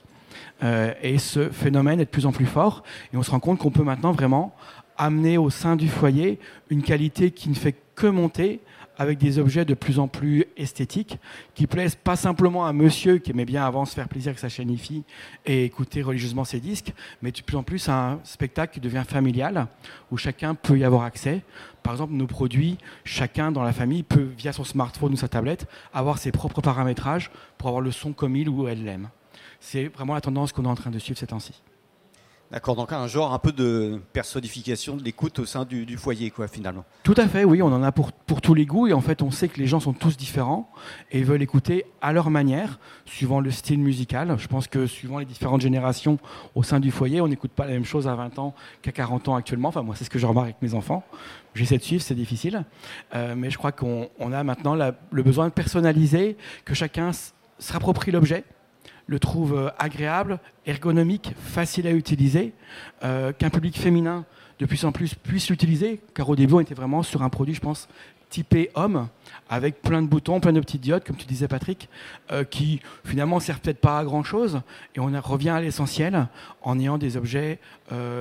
Euh, et ce phénomène est de plus en plus fort et on se rend compte qu'on peut maintenant vraiment amener au sein du foyer une qualité qui ne fait que monter avec des objets de plus en plus esthétiques, qui plaisent pas simplement à monsieur qui aimait bien avant se faire plaisir avec sa chaîne IFI et écouter religieusement ses disques, mais de plus en plus à un spectacle qui devient familial, où chacun peut y avoir accès. Par exemple, nos produits, chacun dans la famille peut, via son smartphone ou sa tablette, avoir ses propres paramétrages pour avoir le son comme il ou elle l'aime. C'est vraiment la tendance qu'on est en train de suivre ces temps-ci. D'accord, donc un genre un peu de personnification de l'écoute au sein du, foyer, quoi, finalement. Tout à fait, oui, on en a pour, tous les goûts et en fait, on sait que les gens sont tous différents et veulent écouter à leur manière, suivant le style musical. Je pense que suivant les différentes générations au sein du foyer, on n'écoute pas la même chose à 20 ans qu'à 40 ans actuellement. Enfin, moi, c'est ce que je remarque avec mes enfants. J'essaie de suivre, c'est difficile, euh, mais je crois qu'on a maintenant le besoin de personnaliser, que chacun se rapproprie l'objet le trouve euh, agréable, ergonomique, facile à utiliser, euh, qu'un public féminin de plus en plus puisse l'utiliser, car au début on était vraiment sur un produit, je pense, typé homme, avec plein de boutons, plein de petites diodes, comme tu disais Patrick, euh, qui finalement ne servent peut-être pas à grand-chose, et on revient à l'essentiel en ayant des objets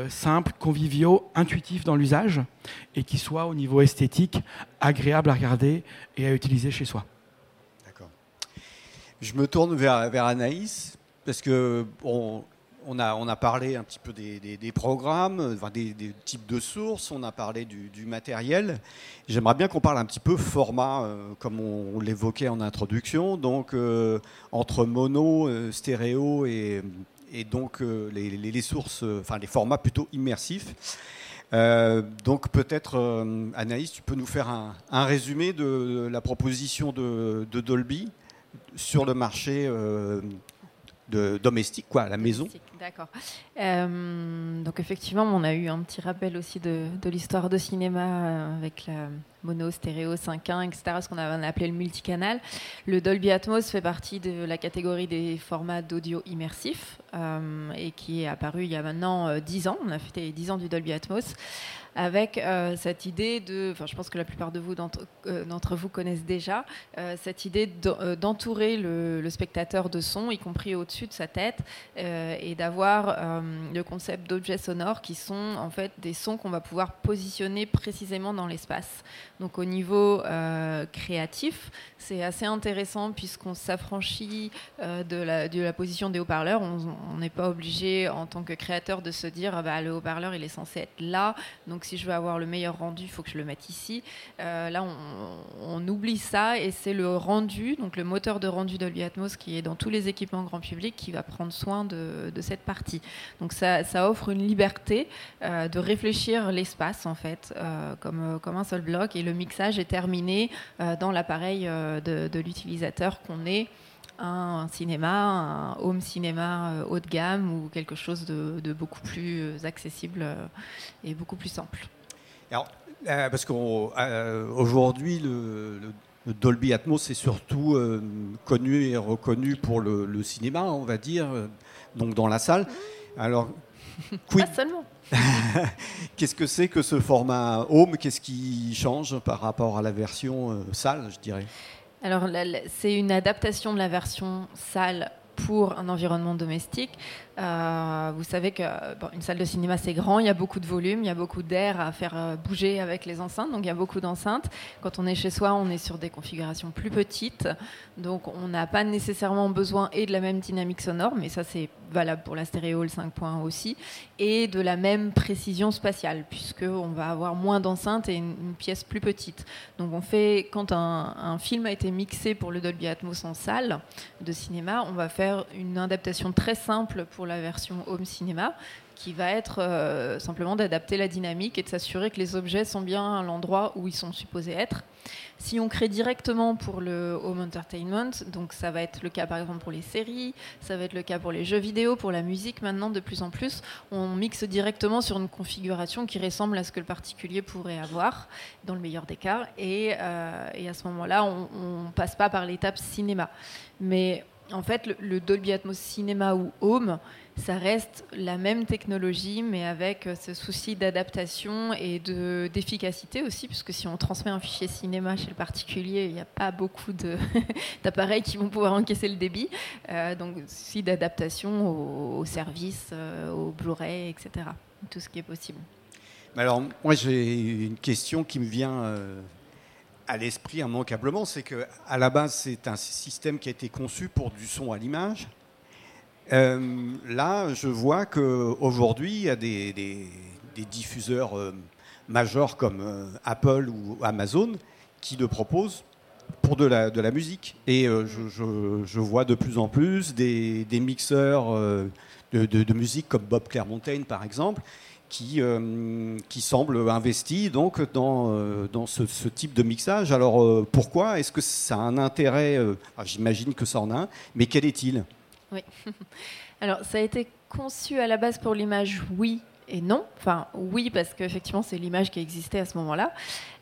simples, conviviaux, intuitifs dans l'usage, et qui soient au niveau esthétique agréables à regarder et à utiliser chez soi. Je me tourne vers, Anaïs, parce que on, a, parlé un petit peu des, programmes, des, types de sources, on a parlé du, matériel. J'aimerais bien qu'on parle un petit peu format, euh, comme on, l'évoquait en introduction, donc euh, entre mono, euh, stéréo et, donc les, sources, enfin les formats plutôt immersifs. donc peut-être, Anaïs, tu peux nous faire un, résumé de la proposition de Dolby sur le marché euh, de, domestique, quoi, à la maison. D'accord. Euh, donc effectivement, on a eu un petit rappel aussi de, l'histoire de cinéma euh, avec la mono, stéréo, 5.1, etc., ce qu'on a appelé le multicanal. Le Dolby Atmos fait partie de la catégorie des formats d'audio immersif et qui est apparu il y a maintenant 10 ans. On a fêté les 10 ans du Dolby Atmos avec euh, cette idée de, enfin je pense que la plupart de vous d'entre euh, vous connaissent déjà, euh, cette idée d'entourer le, spectateur de son, y compris au-dessus de sa tête, et d'avoir le concept d'objets sonores qui sont en fait des sons qu'on va pouvoir positionner précisément dans l'espace. Donc au niveau créatif, c'est assez intéressant puisqu'on s'affranchit de la, de, la, position des haut-parleurs. On n'est pas obligé en tant que créateur de se dire ah bah, le haut-parleur il est censé être là, donc si je veux avoir le meilleur rendu, il faut que je le mette ici. Euh, là, on, oublie ça et c'est le rendu, donc le moteur de rendu Dolby Atmos qui est dans tous les équipements grand public qui va prendre soin de, cette partie. Donc ça, offre une liberté euh, de réfléchir l'espace en fait euh, comme, comme un seul bloc et le mixage est terminé dans l'appareil de, l'utilisateur qu'on est un, cinéma, un home cinéma euh, haut de gamme ou quelque chose de, beaucoup plus euh, accessible euh, et beaucoup plus simple. Alors, parce qu'aujourd'hui, le, Dolby Atmos est surtout connu et reconnu pour le, cinéma, on va dire, donc dans la salle. Alors, Pas seulement. [laughs] Qu'est-ce que c'est que ce format home? Qu'est-ce qui change par rapport à la version salle, je dirais? Alors, c'est une adaptation de la version salle pour un environnement domestique. Euh, vous savez qu'une salle de cinéma c'est grand, il y a beaucoup de volume, il y a beaucoup d'air à faire euh, bouger avec les enceintes, donc il y a beaucoup d'enceintes. Quand on est chez soi, on est sur des configurations plus petites, donc on n'a pas nécessairement besoin et de la même dynamique sonore, mais ça c'est valable pour la stéréo, le 5.1 aussi, et de la même précision spatiale, puisqu'on va avoir moins d'enceintes et une, pièce plus petite. Donc on fait, quand un film a été mixé pour le Dolby Atmos en salle de cinéma, on va faire une adaptation très simple pour la version home cinéma, qui va être euh, simplement d'adapter la dynamique et de s'assurer que les objets sont bien à l'endroit où ils sont supposés être. Si on crée directement pour le home entertainment, donc ça va être le cas par exemple pour les séries, ça va être le cas pour les jeux vidéo, pour la musique maintenant de plus en plus, on mixe directement sur une configuration qui ressemble à ce que le particulier pourrait avoir, dans le meilleur des cas, et, euh, à ce moment-là, on ne passe pas par l'étape cinéma. Mais en fait, le, Dolby Atmos cinéma ou home, ça reste la même technologie, mais avec euh, ce souci d'adaptation et de, d'efficacité aussi, puisque si on transmet un fichier cinéma chez le particulier, il n'y a pas beaucoup [laughs] d'appareils qui vont pouvoir encaisser le débit. Euh, donc, souci d'adaptation aux, aux services, euh, au Blu-ray, etc. Tout ce qui est possible. Alors, moi, j'ai une question qui me vient euh, à l'esprit immanquablement, c'est que à la base, c'est un système qui a été conçu pour du son à l'image. Euh, là, je vois qu'aujourd'hui, il y a des, diffuseurs euh, majeurs comme euh, Apple ou Amazon qui le proposent pour de la, musique. Et je, vois de plus en plus des, mixeurs de musique comme Bob Claremontaine, par exemple, qui, euh, qui semblent investis donc, dans, euh, dans ce, type de mixage. Alors euh, pourquoi Est-ce que ça a un intérêt J'imagine que ça en a un, mais quel est-il? [laughs] Alors, ça a été conçu à la base pour l'image, oui et non. Enfin, oui, parce qu'effectivement, c'est l'image qui existait à ce moment-là.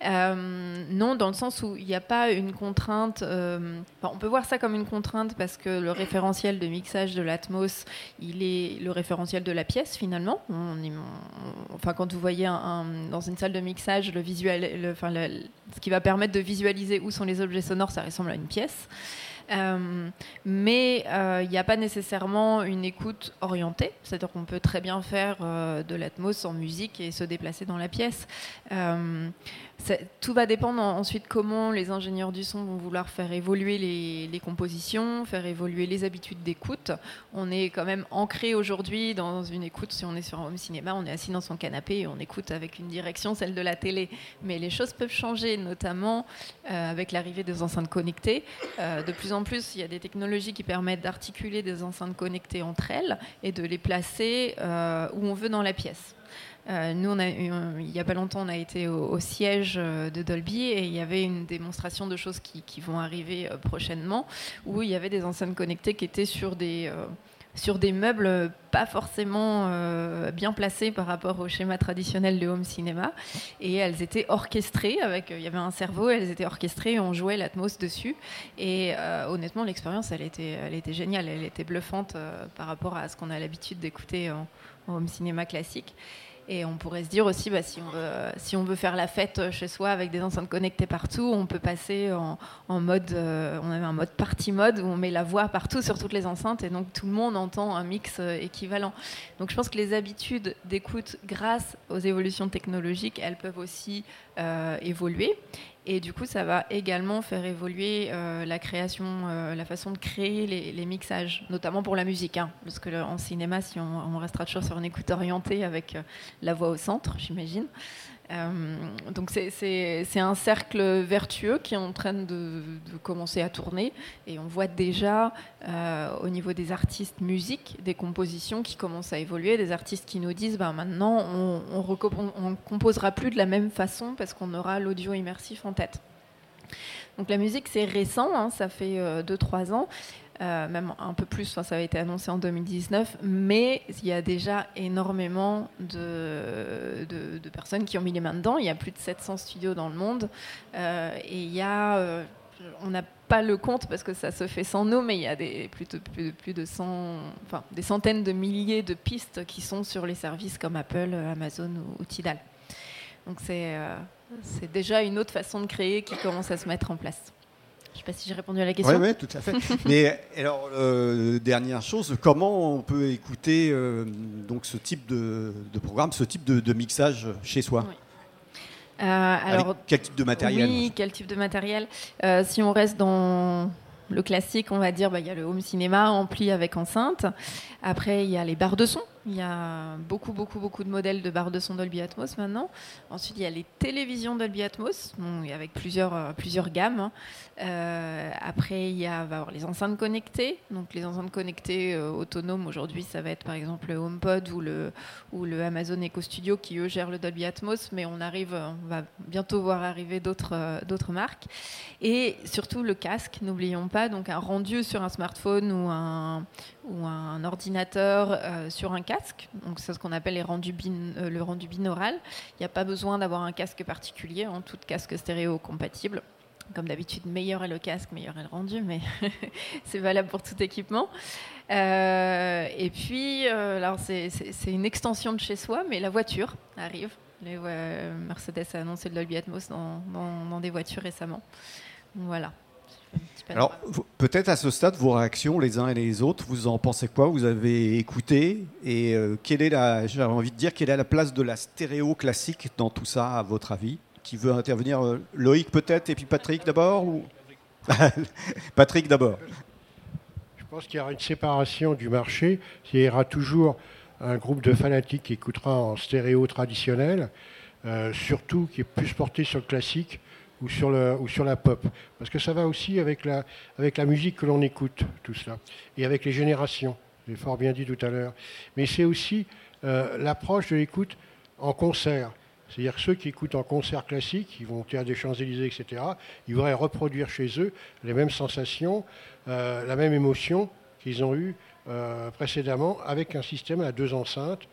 Euh, non, dans le sens où il n'y a pas une contrainte. euh, on peut voir ça comme une contrainte parce que le référentiel de mixage de l'Atmos, il est le référentiel de la pièce finalement. Enfin, quand vous voyez dans une salle de mixage, le visuel, enfin, ce qui va permettre de visualiser où sont les objets sonores, ça ressemble à une pièce. Euh, mais euh, il n'y a pas nécessairement une écoute orientée, c'est-à-dire qu'on peut très bien faire euh, de l'atmos en musique et se déplacer dans la pièce. Tout va dépendre en- ensuite comment les ingénieurs du son vont vouloir faire évoluer les, les compositions, faire évoluer les habitudes d'écoute. On est quand même ancré aujourd'hui dans une écoute, si on est sur un home cinéma, on est assis dans son canapé et on écoute avec une direction, celle de la télé. Mais les choses peuvent changer, notamment euh, avec l'arrivée des enceintes connectées. Euh, de plus en plus, il y a des technologies qui permettent d'articuler des enceintes connectées entre elles et de les placer euh, où on veut dans la pièce. Euh, nous, il n'y a pas longtemps, on a été au, siège euh, de Dolby et il y avait une démonstration de choses qui, vont arriver euh, prochainement où il y avait des enceintes connectées qui étaient sur des, sur des meubles pas forcément bien placés par rapport au schéma traditionnel de home cinéma. Et elles étaient orchestrées avec il y avait un cerveau elles étaient orchestrées et on jouait l'atmos dessus. Et honnêtement l'expérience elle était elle était géniale. Elle était bluffante par rapport à ce qu'on a l'habitude d'écouter en home cinéma classique et on pourrait se dire aussi, bah, si, on veut, faire la fête chez soi avec des enceintes connectées partout, on peut passer en, mode, euh, on avait un mode party mode où on met la voix partout sur toutes les enceintes et donc tout le monde entend un mix euh, équivalent. Donc je pense que les habitudes d'écoute, grâce aux évolutions technologiques, elles peuvent aussi euh, évoluer. Et du coup, ça va également faire évoluer euh, la création, euh, la façon de créer les, mixages, notamment pour la musique. hein. parce que le- en cinéma, si on, on restera toujours sur une écoute orientée avec euh, la voix au centre, j'imagine. Euh, donc c'est- un cercle vertueux qui est en train de, commencer à tourner et on voit déjà euh, au niveau des artistes musique des compositions qui commencent à évoluer, des artistes qui nous disent ben, maintenant on, on, composera plus de la même façon parce qu'on aura l'audio immersif en tête. Donc la musique c'est récent, hein, ça fait 2-3 ans. Euh, même un peu plus, ça avait été annoncé en 2019, mais il y a déjà énormément de, personnes qui ont mis les mains dedans. Il y a plus de 700 studios dans le monde, Euh, et il y a, euh, on n'a pas le compte parce que ça se fait sans nous, mais il y a des, plus, de, plus, de, plus de 100, enfin, des centaines de milliers de pistes qui sont sur les services comme Apple, Amazon ou, ou Tidal. Donc c'est déjà une autre façon de créer qui commence à se mettre en place. Je ne sais pas si j'ai répondu à la question. Oui, oui, tout à fait. [laughs] Mais alors, euh, dernière chose, comment on peut écouter euh, donc ce type de, de programme, ce type de, de mixage chez soi? Oui. Euh, alors, Avec quel type de matériel Oui, quel type de matériel? Si on reste dans le classique, on va dire, bah, il y a le home cinéma ampli avec enceinte. Après, il y a les barres de son. Il y a beaucoup, beaucoup, beaucoup de modèles de barres de son Dolby Atmos maintenant. Ensuite, il y a les télévisions Dolby Atmos, avec plusieurs, euh, plusieurs gammes. Hein. Euh, après, il y a va avoir les enceintes connectées. Donc, les enceintes connectées euh, autonomes, aujourd'hui, ça va être par exemple le HomePod ou le, ou le Amazon Echo Studio qui, eux, gèrent le Dolby Atmos. Mais on, arrive, on va bientôt voir arriver d'autres, d'autres marques. Et surtout, le casque, n'oublions pas. Donc, un rendu sur un smartphone ou un, ou un ordinateur sur un casque. Donc c'est ce qu'on appelle euh, le rendu binaural. Il n'y a pas besoin d'avoir un casque particulier, hein, tout casque stéréo compatible. Comme d'habitude, meilleur est le casque, meilleur est le rendu, mais [laughs] c'est valable pour tout équipement. Euh, et puis, euh, alors c'est une extension de chez soi, mais la voiture arrive. Mercedes a annoncé le Dolby Atmos dans des voitures récemment. Voilà. Alors, peut-être à ce stade, vos réactions les uns et les autres, vous en pensez quoi? Vous avez écouté? Et euh, quelle est la, j'avais envie de dire, quelle est la place de la stéréo classique dans tout ça, à votre avis? Qui veut intervenir euh, Loïc peut-être et puis Patrick d'abord ou... [laughs] Patrick d'abord. Je pense qu'il y aura une séparation du marché. Il y aura toujours un groupe de fanatiques qui écoutera en stéréo traditionnel, euh, surtout qui est plus porté sur le classique ou sur, la pop. Parce que ça va aussi avec la, musique que l'on écoute, tout cela, et avec les générations, j'ai fort bien dit tout à l'heure. Mais c'est aussi euh, l'approche de l'écoute en concert. C'est-à-dire ceux qui écoutent en concert classique, ils vont au théâtre des Champs-Élysées, etc., ils voudraient reproduire chez eux les mêmes sensations, euh, la même émotion qu'ils ont eue euh, précédemment avec un système à deux enceintes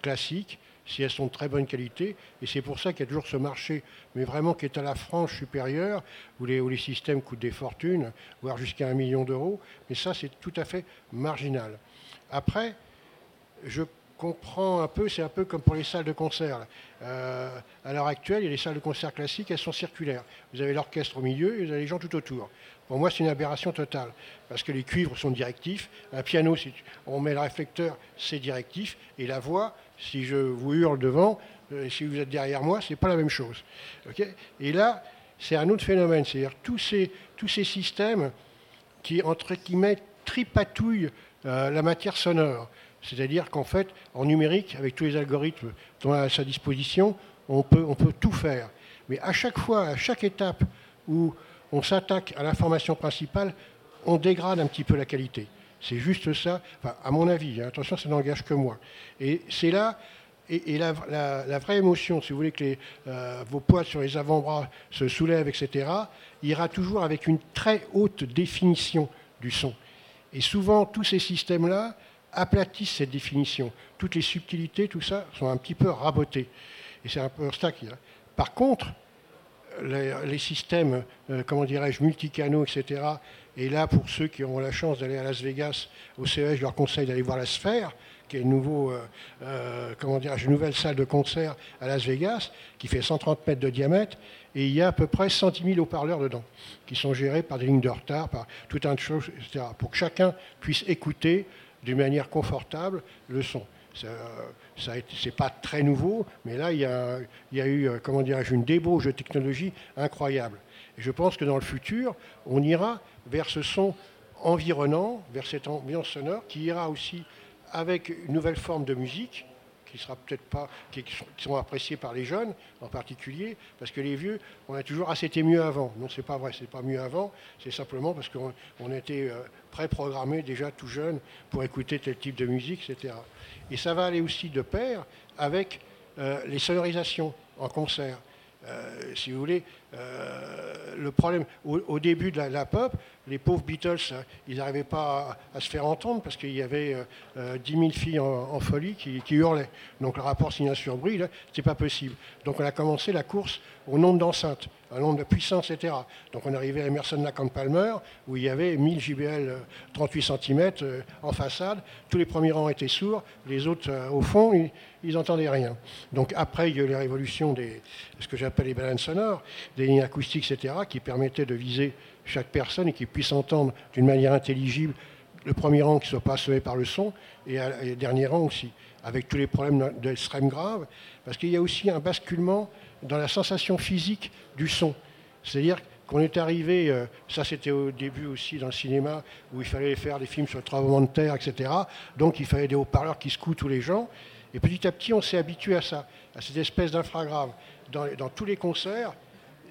classiques si elles sont de très bonne qualité. Et c'est pour ça qu'il y a toujours ce marché, mais vraiment qui est à la frange supérieure, où les, où les systèmes coûtent des fortunes, voire jusqu'à un million d'euros. Mais ça, c'est tout à fait marginal. Après, je comprends un peu, c'est un peu comme pour les salles de concert. Euh, à l'heure actuelle, il y a les salles de concert classiques, elles sont circulaires. Vous avez l'orchestre au milieu et vous avez les gens tout autour. Pour moi, c'est une aberration totale, parce que les cuivres sont directifs. Un piano, on met le réflecteur, c'est directif, et la voix, si je vous hurle devant, euh, si vous êtes derrière moi, ce n'est pas la même chose. et là, c'est un autre phénomène, c'est-à-dire tous ces, tous ces systèmes qui, entre guillemets, tripatouillent euh, la matière sonore. C'est-à-dire qu'en fait, en numérique, avec tous les algorithmes dont à sa disposition, on peut, on peut tout faire. Mais à chaque fois, à chaque étape où on s'attaque à l'information principale, on dégrade un petit peu la qualité. C'est juste ça, à mon avis, hein, attention, ça n'engage que moi. Et c'est là, et, la, vraie émotion, si vous voulez que euh, vos poids sur les avant-bras se soulèvent, etc., ira toujours avec une très haute définition du son. Et souvent, tous ces systèmes-là aplatissent cette définition. Toutes les subtilités, tout ça, sont un petit peu rabotées. Et c'est un peu ça qui... Par contre, les, systèmes, euh, comment dirais-je, multicanaux, etc., et là, pour ceux qui ont la chance d'aller à Las Vegas, au CES, je leur conseille d'aller voir la Sphère, qui est une, euh, euh, comment nouvelle salle de concert à Las Vegas, qui fait 130 mètres de diamètre, et il y a à peu près 110 000 haut-parleurs dedans, qui sont gérés par des lignes de retard, par tout un de choses, etc., pour que chacun puisse écouter d'une manière confortable le son. Ce n'est pas très nouveau, mais là, il y a, eu, comment dirais-je, une débauche de technologie incroyable. Et je pense que dans le futur, on ira vers ce son environnant, vers cette ambiance sonore qui ira aussi avec une nouvelle forme de musique qui sera peut-être pas, qui sont appréciés par les jeunes en particulier, parce que les vieux, on a toujours ah c'était mieux avant. Non, c'est pas vrai, c'est pas mieux avant. C'est simplement parce qu'on on était euh, préprogrammé déjà tout jeune pour écouter tel type de musique, etc. Et ça va aller aussi de pair avec euh, les sonorisations en concert. Euh, si vous voulez, euh, le problème, au, début de la, pop, les pauvres Beatles, hein, ils n'arrivaient pas à, se faire entendre parce qu'il y avait euh, 10 000 filles en, folie qui, hurlaient. Donc le rapport signal-sur-bruit, c'est pas possible. Donc on a commencé la course au nombre d'enceintes, un nombre de puissance, etc. Donc on arrivait à Emerson Lake Palmer, où il y avait 1000 JBL 38 cm en façade. Tous les premiers rangs étaient sourds, les autres, euh, au fond, ils n'entendaient rien. Donc après, il y a eu les révolutions des, ce que j'appelle les balances sonores, lignes acoustiques, etc., qui permettaient de viser chaque personne et qui puisse entendre d'une manière intelligible le premier rang qui ne soit pas sauvé par le son, et, le dernier rang aussi, avec tous les problèmes d'extrême grave, parce qu'il y a aussi un basculement dans la sensation physique du son. C'est-à-dire qu'on est arrivé, euh, ça c'était au début aussi dans le cinéma, où il fallait faire des films sur le tremblement de terre, etc. Donc il fallait des haut-parleurs qui secouent tous les gens. Et petit à petit, on s'est habitué à ça, à cette espèce d'infragrave. Dans tous les concerts,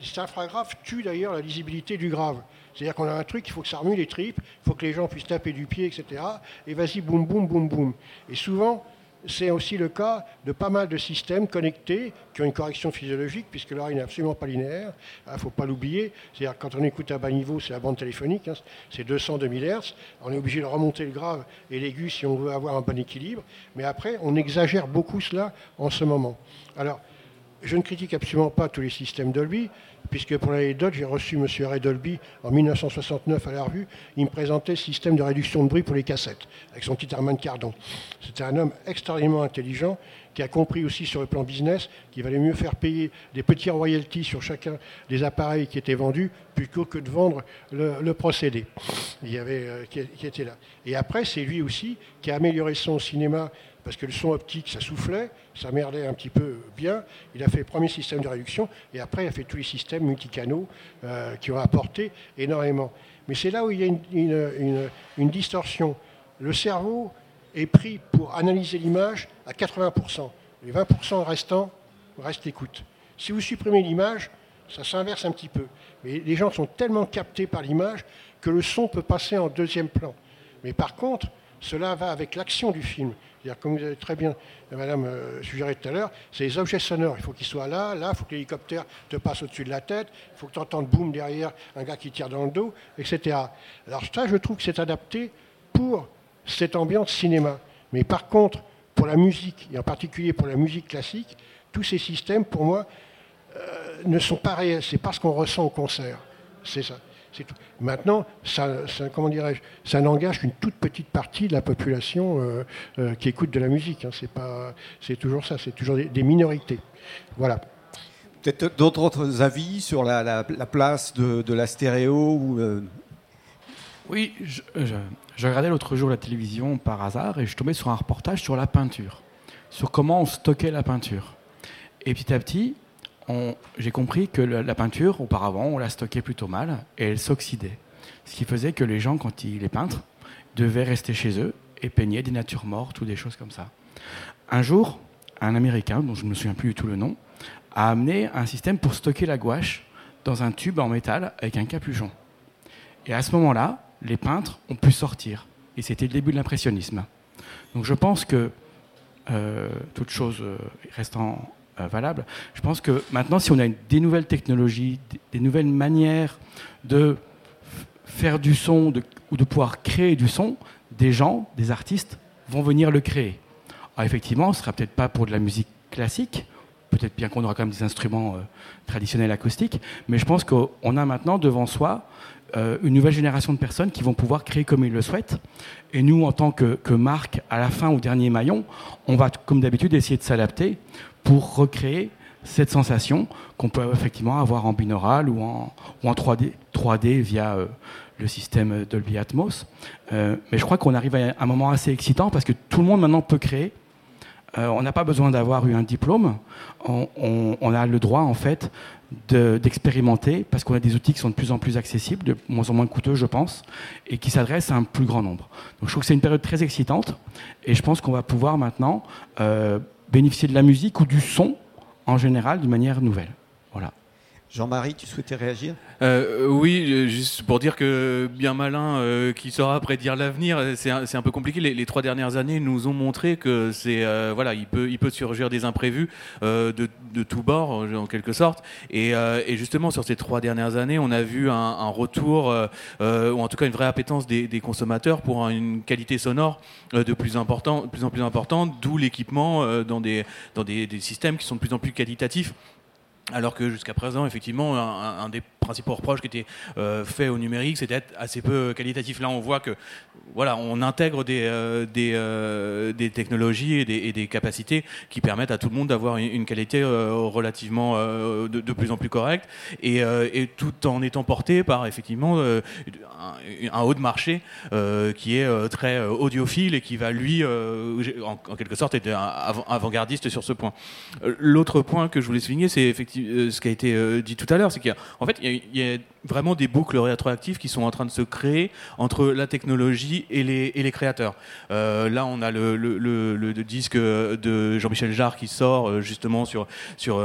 cet infragrave tue d'ailleurs la lisibilité du grave. C'est-à-dire qu'on a un truc, il faut que ça remue les tripes, il faut que les gens puissent taper du pied, etc. Et vas-y, boum, boum, boum, boum. Et souvent, c'est aussi le cas de pas mal de systèmes connectés qui ont une correction physiologique, puisque l'oreille n'est absolument pas linéaire. Il ne faut pas l'oublier. C'est-à-dire quand on écoute à bas niveau, c'est la bande téléphonique, hein, c'est 200 2000 Hz. On est obligé de remonter le grave et l'aigu si on veut avoir un bon équilibre. Mais après, on exagère beaucoup cela en ce moment. Alors, je ne critique absolument pas tous les systèmes Dolby, puisque pour l'anecdote, j'ai reçu M. Ray Dolby en 1969 à la revue. Il me présentait le système de réduction de bruit pour les cassettes, avec son petit Herman Cardon. C'était un homme extraordinairement intelligent, qui a compris aussi sur le plan business qu'il valait mieux faire payer des petits royalties sur chacun des appareils qui étaient vendus, plutôt que de vendre le, procédé il y avait, euh, qui, qui était là. Et après, c'est lui aussi qui a amélioré son cinéma parce que le son optique, ça soufflait, ça merdait un petit peu bien. Il a fait le premier système de réduction, et après, il a fait tous les systèmes multicanaux euh, qui ont apporté énormément. Mais c'est là où il y a une, distorsion. Le cerveau est pris pour analyser l'image à 80%. Les 20% restants restent l'écoute. Si vous supprimez l'image, ça s'inverse un petit peu. Mais les gens sont tellement captés par l'image que le son peut passer en deuxième plan. Mais par contre, cela va avec l'action du film. Comme vous avez très bien, madame, euh, suggéré tout à l'heure, c'est les objets sonores. Il faut qu'ils soient là, là, il faut que l'hélicoptère te passe au-dessus de la tête, il faut que tu entendes boum derrière un gars qui tire dans le dos, etc. Alors ça, je trouve que c'est adapté pour cette ambiance cinéma. Mais par contre, pour la musique, et en particulier pour la musique classique, tous ces systèmes, pour moi, euh, ne sont pas réels. C'est pas ce qu'on ressent au concert. C'est ça. Maintenant, ça, comment dirais-je, ça n'engage qu'une toute petite partie de la population euh, euh, qui écoute de la musique. Hein. C'est pas, c'est toujours ça, c'est toujours des, minorités. Voilà. Peut-être d'autres avis sur la, place de, la stéréo ou, euh, Oui, je, je regardais l'autre jour la télévision par hasard et je tombais sur un reportage sur la peinture, sur comment on stockait la peinture. Et petit à petit, j'ai compris que la peinture, auparavant, on la stockait plutôt mal et elle s'oxydait. Ce qui faisait que les gens, quand ils, les peintres, devaient rester chez eux et peigner des natures mortes ou des choses comme ça. Un jour, un Américain, dont je ne me souviens plus du tout le nom, a amené un système pour stocker la gouache dans un tube en métal avec un capuchon. Et à ce moment-là, les peintres ont pu sortir. Et c'était le début de l'impressionnisme. Donc je pense que, euh, toute chose euh, restant valable. Je pense que maintenant, si on a des nouvelles technologies, des, nouvelles manières de faire du son ou de pouvoir créer du son, des gens, des artistes vont venir le créer. Alors effectivement, ce ne sera peut-être pas pour de la musique classique, peut-être bien qu'on aura quand même des instruments euh, traditionnels acoustiques, mais je pense qu'on a maintenant devant soi euh, une nouvelle génération de personnes qui vont pouvoir créer comme ils le souhaitent. Et nous, en tant que, que marque, à la fin, au dernier maillon, on va, comme d'habitude, essayer de s'adapter pour recréer cette sensation qu'on peut effectivement avoir en binaural ou en, ou en 3D, 3D via euh, le système Dolby Atmos. Euh, mais je crois qu'on arrive à un moment assez excitant parce que tout le monde maintenant peut créer. Euh, on n'a pas besoin d'avoir eu un diplôme. On, on, a le droit en fait d'expérimenter parce qu'on a des outils qui sont de plus en plus accessibles, de moins en moins coûteux, je pense, et qui s'adressent à un plus grand nombre. Donc je trouve que c'est une période très excitante et je pense qu'on va pouvoir maintenant bénéficier de la musique ou du son en général d'une manière nouvelle. Jean-Marie, tu souhaitais réagir? Euh, Oui, euh, juste pour dire que bien malin euh, qui saura prédire l'avenir, c'est un, peu compliqué. Les, trois dernières années nous ont montré que c'est voilà, il peut il peut surgir des imprévus de, de tous bords en quelque sorte. Et, justement sur ces trois dernières années, on a vu un, retour ou en tout cas une vraie appétence des, consommateurs pour une qualité sonore de plus important, plus en plus importante, d'où l'équipement dans des dans des systèmes qui sont de plus en plus qualitatifs. Alors que jusqu'à présent, effectivement, un, des principaux reproches qui était euh, fait au numérique, c'était d'être assez peu qualitatif. Là, on voit que, voilà, on intègre des, euh, euh, des, technologies et des, capacités qui permettent à tout le monde d'avoir une, qualité relativement de, plus en plus correcte et, tout en étant porté par effectivement un, haut de marché qui est très audiophile et qui va lui, en, quelque sorte, être avant-gardiste sur ce point. L'autre point que je voulais souligner, c'est effectivement ce qui a été dit tout à l'heure, c'est qu'en fait, il y a il y, a vraiment des boucles rétroactives qui sont en train de se créer entre la technologie et les, créateurs. là, on a le, disque de Jean-Michel Jarre qui sort justement sur, sur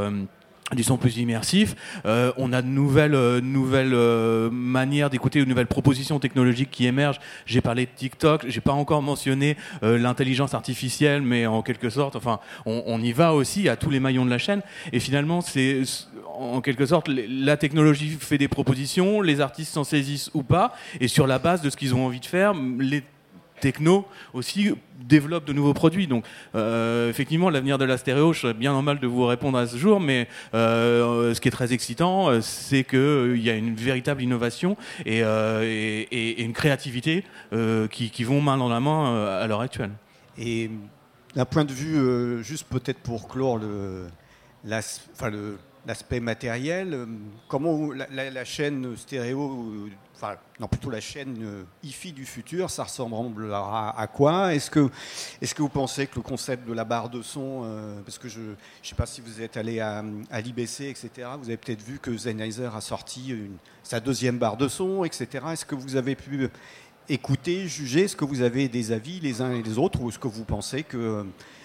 du son plus immersif. Euh, on a de nouvelles, euh, nouvelles euh, manières d'écouter, de nouvelles propositions technologiques qui émergent. J'ai parlé de TikTok, j'ai pas encore mentionné l'intelligence artificielle, mais en quelque sorte, enfin, on, on, y va aussi à tous les maillons de la chaîne. Et finalement, c'est en quelque sorte la technologie fait des propositions, les artistes s'en saisissent ou pas, et sur la base de ce qu'ils ont envie de faire, les techno aussi développe de nouveaux produits. Donc, euh, effectivement, l'avenir de la stéréo, je serais bien normal de vous répondre à ce jour, mais euh, ce qui est très excitant, euh, c'est qu'il y a une véritable innovation et, une créativité qui, vont main dans la main à l'heure actuelle. Et d'un point de vue, juste peut-être pour clore l'aspect matériel, comment la, chaîne stéréo enfin, non, plutôt la chaîne euh, IFI du futur, ça ressemblera à quoi? Est-ce que, est que vous pensez que le concept de la barre de son, euh, parce que je ne sais pas si vous êtes allé à, l'IBC, etc., vous avez peut-être vu que Sennheiser a sorti sa deuxième barre de son, etc. Est-ce que vous avez pu écouter, juger? Est-ce que vous avez des avis les uns et les autres Ou est-ce que vous pensez que euh,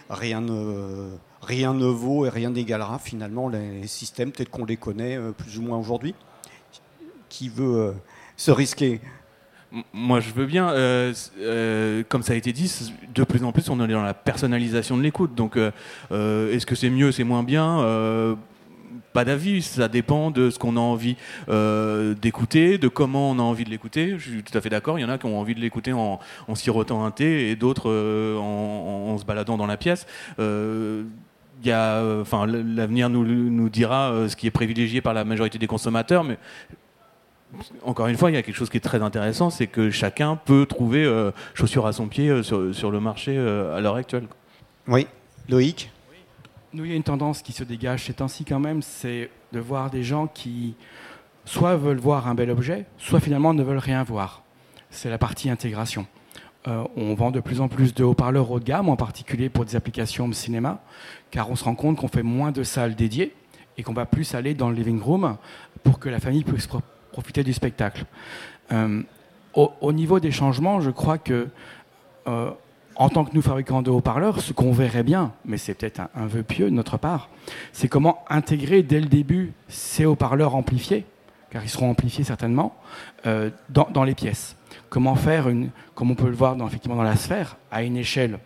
rien ne, rien ne vaut et rien n'égalera finalement les systèmes tels qu'on les connaît plus ou moins aujourd'hui? Qui veut se risquer moi, je veux bien. Euh, euh, comme ça a été dit, de plus en plus, on est dans la personnalisation de l'écoute. Donc, euh, est-ce que c'est mieux, c'est moins bien? Pas d'avis. Ça dépend de ce qu'on a envie d'écouter, de comment on a envie de l'écouter. Je suis tout à fait d'accord. Il y en a qui ont envie de l'écouter en, sirotant un thé et d'autres en, se baladant dans la pièce. enfin, l'avenir nous, dira ce qui est privilégié par la majorité des consommateurs, mais encore une fois, il y a quelque chose qui est très intéressant, c'est que chacun peut trouver euh, chaussures à son pied euh, sur, le marché euh, à l'heure actuelle. Oui, Loïc? Nous, il y a une tendance qui se dégage ces temps-ci quand même, c'est de voir des gens qui soit veulent voir un bel objet, soit finalement ne veulent rien voir. C'est la partie intégration. on vend de plus en plus de haut-parleurs haut de gamme, en particulier pour des applications de cinéma, car on se rend compte qu'on fait moins de salles dédiées et qu'on va plus aller dans le living room pour que la famille puisse profiter du spectacle. Euh, au, niveau des changements, je crois que euh, en tant que nous fabricants de haut-parleurs, ce qu'on verrait bien, mais c'est peut-être un, vœu pieux de notre part, c'est comment intégrer dès le début ces haut-parleurs amplifiés, car ils seront amplifiés certainement, euh, dans, les pièces. Comment faire, une, comme on peut le voir dans, effectivement dans la sphère, à une échelle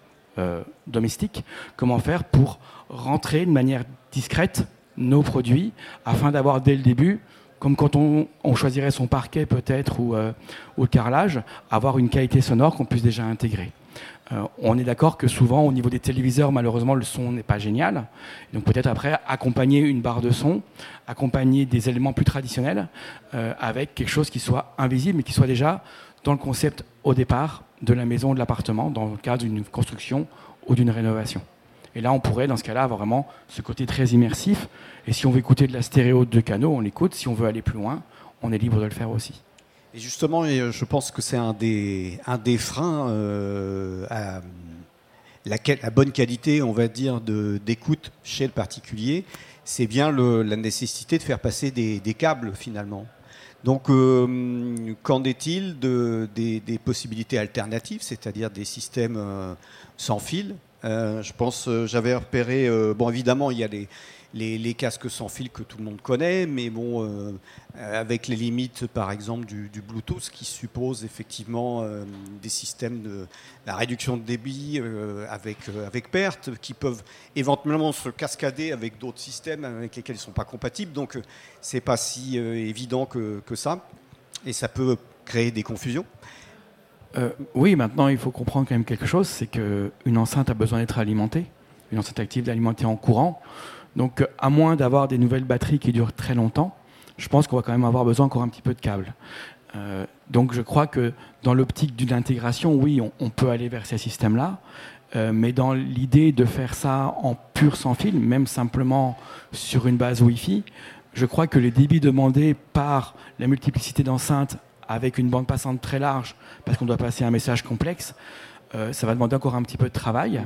domestique, comment faire pour rentrer de manière discrète nos produits afin d'avoir dès le début comme quand on, choisirait son parquet peut-être ou, euh, le carrelage, avoir une qualité sonore qu'on puisse déjà intégrer. Euh, on est d'accord que souvent au niveau des téléviseurs, malheureusement, le son n'est pas génial. Donc peut-être après accompagner une barre de son, accompagner des éléments plus traditionnels euh, avec quelque chose qui soit invisible mais qui soit déjà dans le concept au départ de la maison ou de l'appartement, dans le cadre d'une construction ou d'une rénovation. Et là, on pourrait, dans ce cas-là, avoir vraiment ce côté très immersif. Et si on veut écouter de la stéréo de canaux, on l'écoute. Si on veut aller plus loin, on est libre de le faire aussi. Et justement, euh, je pense que c'est un des, un des freins euh, à la, bonne qualité, on va dire, d'écoute chez le particulier. C'est bien la nécessité de faire passer des, câbles, finalement. Donc, euh, qu'en est-il de, des, possibilités alternatives, c'est-à-dire des systèmes sans fil euh, je pense, euh, j'avais repéré, euh, bon évidemment il y a les, casques sans fil que tout le monde connaît, mais bon, avec les limites par exemple du, Bluetooth qui suppose effectivement des systèmes de la réduction de débit avec, avec perte qui peuvent éventuellement se cascader avec d'autres systèmes avec lesquels ils ne sont pas compatibles. Donc c'est pas si évident que, que ça et ça peut créer des confusions. Euh, oui, maintenant il faut comprendre quand même quelque chose, c'est qu'une enceinte a besoin d'être alimentée, une enceinte active d'alimenter en courant. Donc à moins d'avoir des nouvelles batteries qui durent très longtemps, je pense qu'on va quand même avoir besoin encore un petit peu de câbles. Euh, donc je crois que dans l'optique d'une intégration, oui, on, peut aller vers ces systèmes-là, euh, mais dans l'idée de faire ça en pur sans fil, même simplement sur une base Wi-Fi, je crois que les débits demandés par la multiplicité d'enceintes avec une bande passante très large, parce qu'on doit passer un message complexe, euh, ça va demander encore un petit peu de travail,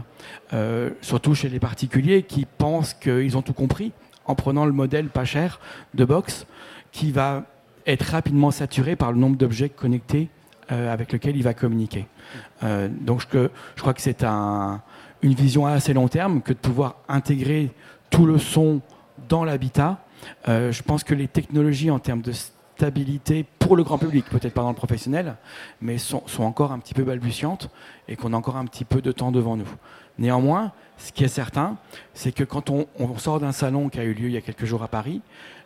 euh, surtout chez les particuliers qui pensent qu'ils ont tout compris en prenant le modèle pas cher de box qui va être rapidement saturé par le nombre d'objets connectés avec lesquels il va communiquer. donc je, crois que c'est un, une vision à assez long terme que de pouvoir intégrer tout le son dans l'habitat. je pense que les technologies en termes de stabilité pour le grand public, peut-être pas dans le professionnel, mais sont, encore un petit peu balbutiantes et qu'on a encore un petit peu de temps devant nous. Néanmoins, ce qui est certain, c'est que quand on, sort d'un salon qui a eu lieu il y a quelques jours à Paris,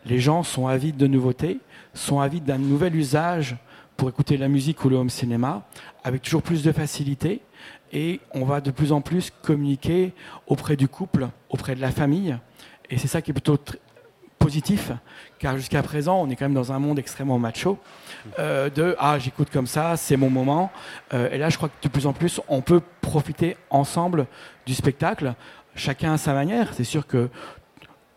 les gens sont avides de nouveautés, sont avides d'un nouvel usage pour écouter la musique ou le home cinéma, avec toujours plus de facilité, et on va de plus en plus communiquer auprès du couple, auprès de la famille, et c'est ça qui est plutôt car jusqu'à présent, on est quand même dans un monde extrêmement macho, euh, de ah j'écoute comme ça, c'est mon moment. Euh, et là, je crois que de plus en plus, on peut profiter ensemble du spectacle, chacun à sa manière. C'est sûr que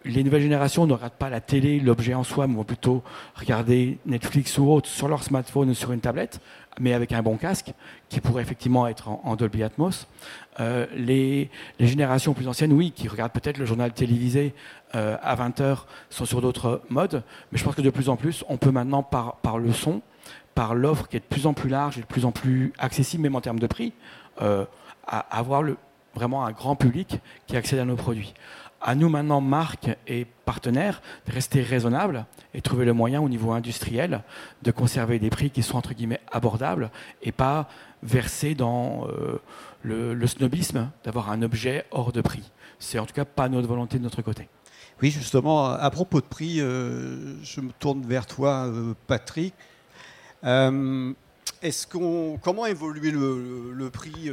les nouvelles générations ne regardent pas la télé, l'objet en soi, mais vont plutôt regarder Netflix ou autre sur leur smartphone ou sur une tablette, mais avec un bon casque, qui pourrait effectivement être en, Dolby Atmos. Euh, les, générations plus anciennes, oui, qui regardent peut-être le journal télévisé euh, à 20h, sont sur d'autres modes, mais je pense que de plus en plus, on peut maintenant, par, le son, par l'offre qui est de plus en plus large et de plus en plus accessible, même en termes de prix, euh, avoir vraiment un grand public qui accède à nos produits. À nous maintenant, marques et partenaires, de rester raisonnables et trouver le moyen au niveau industriel de conserver des prix qui sont entre guillemets abordables et pas verser dans le, snobisme d'avoir un objet hors de prix. C'est en tout cas pas notre volonté de notre côté. Oui, justement, à propos de prix, euh, je me tourne vers toi, euh, Patrick. est-ce qu'on, comment évoluer le, le prix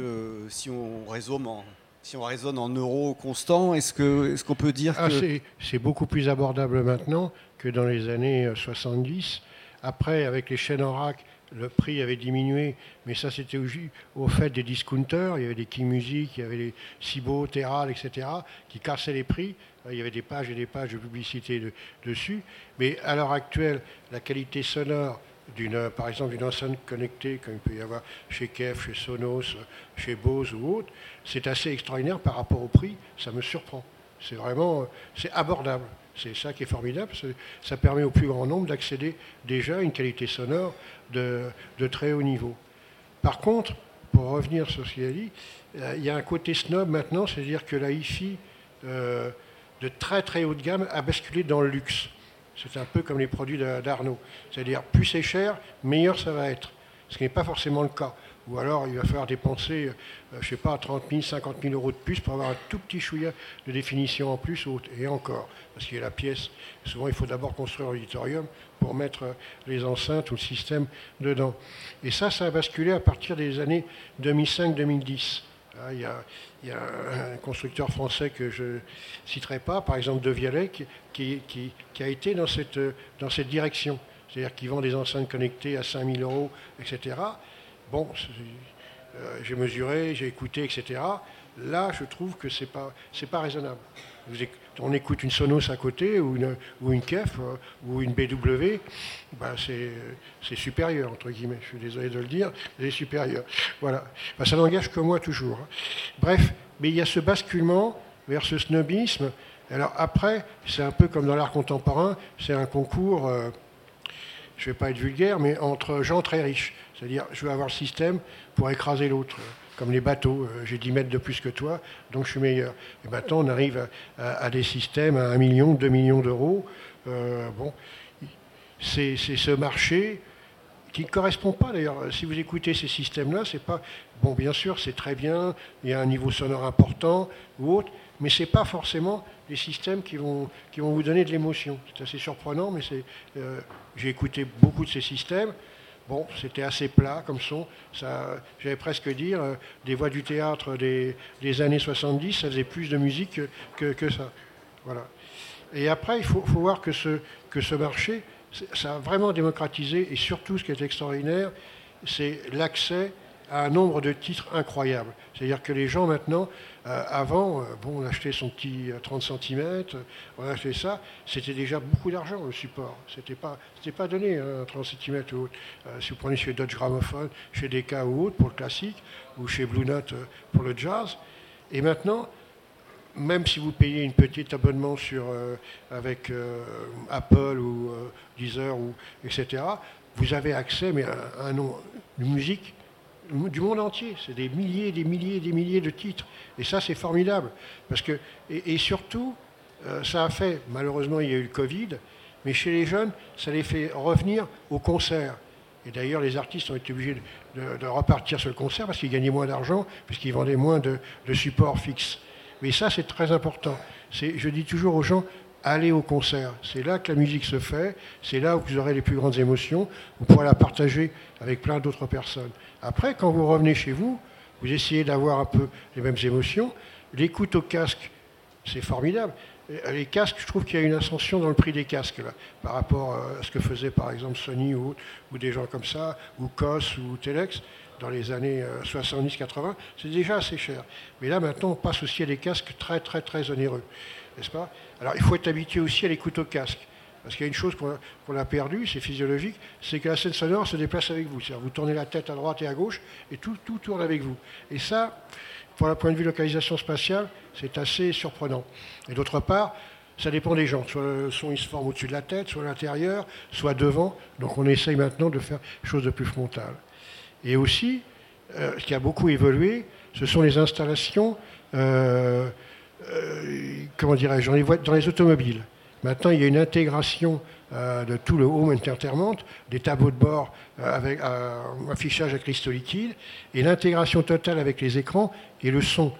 si on résume en si on raisonne en euros constants, est-ce qu'on peut dire ah, que... C'est beaucoup plus abordable maintenant que dans les années 70. Euh, Après, avec les chaînes en rack, le prix avait diminué, mais ça c'était au, fait des discounters. Il y avait des King Music, il y avait les Cibo, Terral, etc., qui cassaient les prix. Il y avait des pages et des pages de publicité dessus. Mais à l'heure actuelle, la qualité sonore par exemple, d'une enceinte connectée, comme il peut y avoir chez Kef, chez Sonos, chez Bose ou autre, c'est assez extraordinaire par rapport au prix, ça me surprend. C'est vraiment, c'est abordable. C'est ça qui est formidable. Ça permet au plus grand nombre d'accéder déjà à une qualité sonore de, très haut niveau. Par contre, pour revenir sur ce qu'il a dit, euh, il y a un côté snob maintenant, c'est-à-dire que la hi-fi euh, de très très haut de gamme a basculé dans le luxe. C'est un peu comme les produits d'Arnaud. C'est-à-dire, plus c'est cher, meilleur ça va être. Ce qui n'est pas forcément le cas. Ou alors, il va falloir dépenser, euh, je ne sais pas, 30 000, 50 000 euros de plus pour avoir un tout petit chouïa de définition en plus, et encore. Parce qu'il y a la pièce. Souvent, il faut d'abord construire l'auditorium pour mettre euh, les enceintes ou le système dedans. Et ça, ça a basculé à partir des années 2005-2010. Ah, il y, a, un constructeur français que je ne citerai pas, par exemple De Vialet, qui, a été dans cette, dans cette direction. C'est-à-dire qu'il vend des enceintes connectées à 5000 euros, etc. Bon, euh, j'ai mesuré, j'ai écouté, etc. Là, je trouve que ce n'est pas, pas raisonnable on écoute une Sonos à côté ou une, ou une KEF euh, ou une BW, ben c'est supérieur, entre guillemets. Je suis désolé de le dire, c'est supérieur. Voilà. Ben, ça n'engage que moi toujours. Hein. Bref, mais il y a ce basculement vers ce snobisme. Alors après, c'est un peu comme dans l'art contemporain, c'est un concours, euh, je ne vais pas être vulgaire, mais entre gens très riches. C'est-à-dire, je veux avoir le système pour écraser l'autre comme les bateaux. Euh, j'ai 10 mètres de plus que toi, donc je suis meilleur. Et maintenant, on arrive à, des systèmes à 1 million, 2 millions d'euros. Euh, bon, c'est ce marché qui ne correspond pas d'ailleurs. Si vous écoutez ces systèmes-là, c'est pas. Bon, bien sûr, c'est très bien, il y a un niveau sonore important ou autre, mais ce n'est pas forcément des systèmes qui vont, qui vont vous donner de l'émotion. C'est assez surprenant, mais euh, j'ai écouté beaucoup de ces systèmes. Bon, c'était assez plat comme son. j'allais presque dire, euh, des voix du théâtre des, années 70, ça faisait plus de musique que, ça. Voilà. Et après, il faut, voir que ce, marché, ça a vraiment démocratisé, et surtout, ce qui est extraordinaire, c'est l'accès à un nombre de titres incroyable. C'est-à-dire que les gens maintenant, avant, euh, bon, on achetait son petit 30 cm, on achetait ça, c'était déjà beaucoup d'argent le support. C'était pas, pas donné hein, 30 cm ou autre. Euh, si vous prenez chez Dodge Gramophone, chez DK ou autre pour le classique, ou chez Blue Note pour le jazz. Et maintenant, même si vous payez une petite abonnement sur, avec Apple ou Deezer, ou, etc., vous avez accès mais à, un nom, une musique du monde entier. C'est des milliers, des milliers, des milliers de titres. Et ça, c'est formidable. Parce que, et, surtout, ça a fait, malheureusement, il y a eu le Covid, mais chez les jeunes, ça les fait revenir au concert. Et d'ailleurs, les artistes ont été obligés de, repartir sur le concert parce qu'ils gagnaient moins d'argent, puisqu'ils vendaient moins de, supports fixes. Mais ça, c'est très important. Je dis toujours aux gens, allez au concert. C'est là que la musique se fait, c'est là où vous aurez les plus grandes émotions, vous pourrez la partager avec plein d'autres personnes. Après, quand vous revenez chez vous, vous essayez d'avoir un peu les mêmes émotions. L'écoute au casque, c'est formidable. Euh, les casques, je trouve qu'il y a une ascension dans le prix des casques par rapport euh, à ce que faisait par exemple Sony ou, des gens comme ça, ou COS ou Telex dans les années 70-80, euh, c'est déjà assez cher. Mais là maintenant, on passe aussi à des casques très très très onéreux, n'est-ce pas? Alors il faut être habitué aussi à l'écoute au casque. Parce qu'il y a une chose qu'on a, perdue, c'est physiologique, c'est que la scène sonore se déplace avec vous. C'est-à-dire vous tournez la tête à droite et à gauche et tout, tourne avec vous. Et ça, pour le point de vue localisation spatiale, c'est assez surprenant. Et d'autre part, ça dépend des gens. Soit le son se forme au-dessus de la tête, soit à l'intérieur, soit devant. Donc on essaye maintenant de faire chose de plus frontal. Et aussi, euh, ce qui a beaucoup évolué, ce sont les installations, euh, euh, comment dirais-je, dans les automobiles. Maintenant, il y a une intégration euh, de tout le home entertainment, des tableaux de bord euh, avec euh, affichage à cristaux liquides, et l'intégration totale avec les écrans et le son.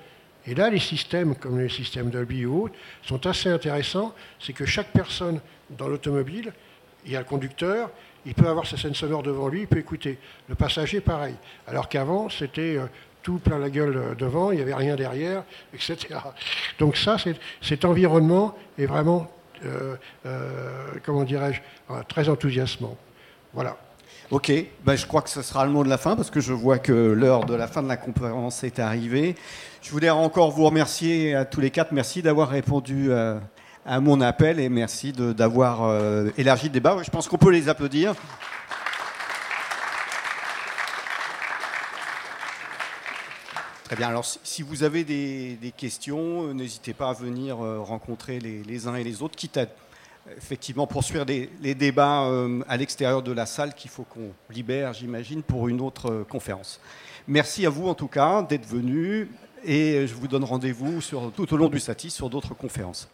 Et là, les systèmes, comme les systèmes Dolby ou autres, sont assez intéressants. C'est que chaque personne dans l'automobile, il y a le conducteur, il peut avoir sa scène sonore devant lui, il peut écouter. Le passager, pareil. Alors qu'avant, c'était tout plein la gueule devant, il n'y avait rien derrière, etc. Donc ça, cet environnement est vraiment comment dirais-je, euh, très enthousiasmant. Voilà. Ok, ben, je crois que ce sera le mot de la fin parce que je vois que l'heure de la fin de la conférence est arrivée. Je voulais encore vous remercier à tous les quatre. Merci d'avoir répondu à, mon appel et merci d'avoir élargi le débat. Je pense qu'on peut les applaudir. Très bien. Alors, si vous avez des, questions, euh, n'hésitez pas à venir euh, rencontrer les, uns et les autres, quitte à effectivement poursuivre les débats euh, à l'extérieur de la salle qu'il faut qu'on libère, j'imagine, pour une autre conférence. Merci à vous, en tout cas, d'être venus et je vous donne rendez-vous tout au long du SATI sur d'autres conférences.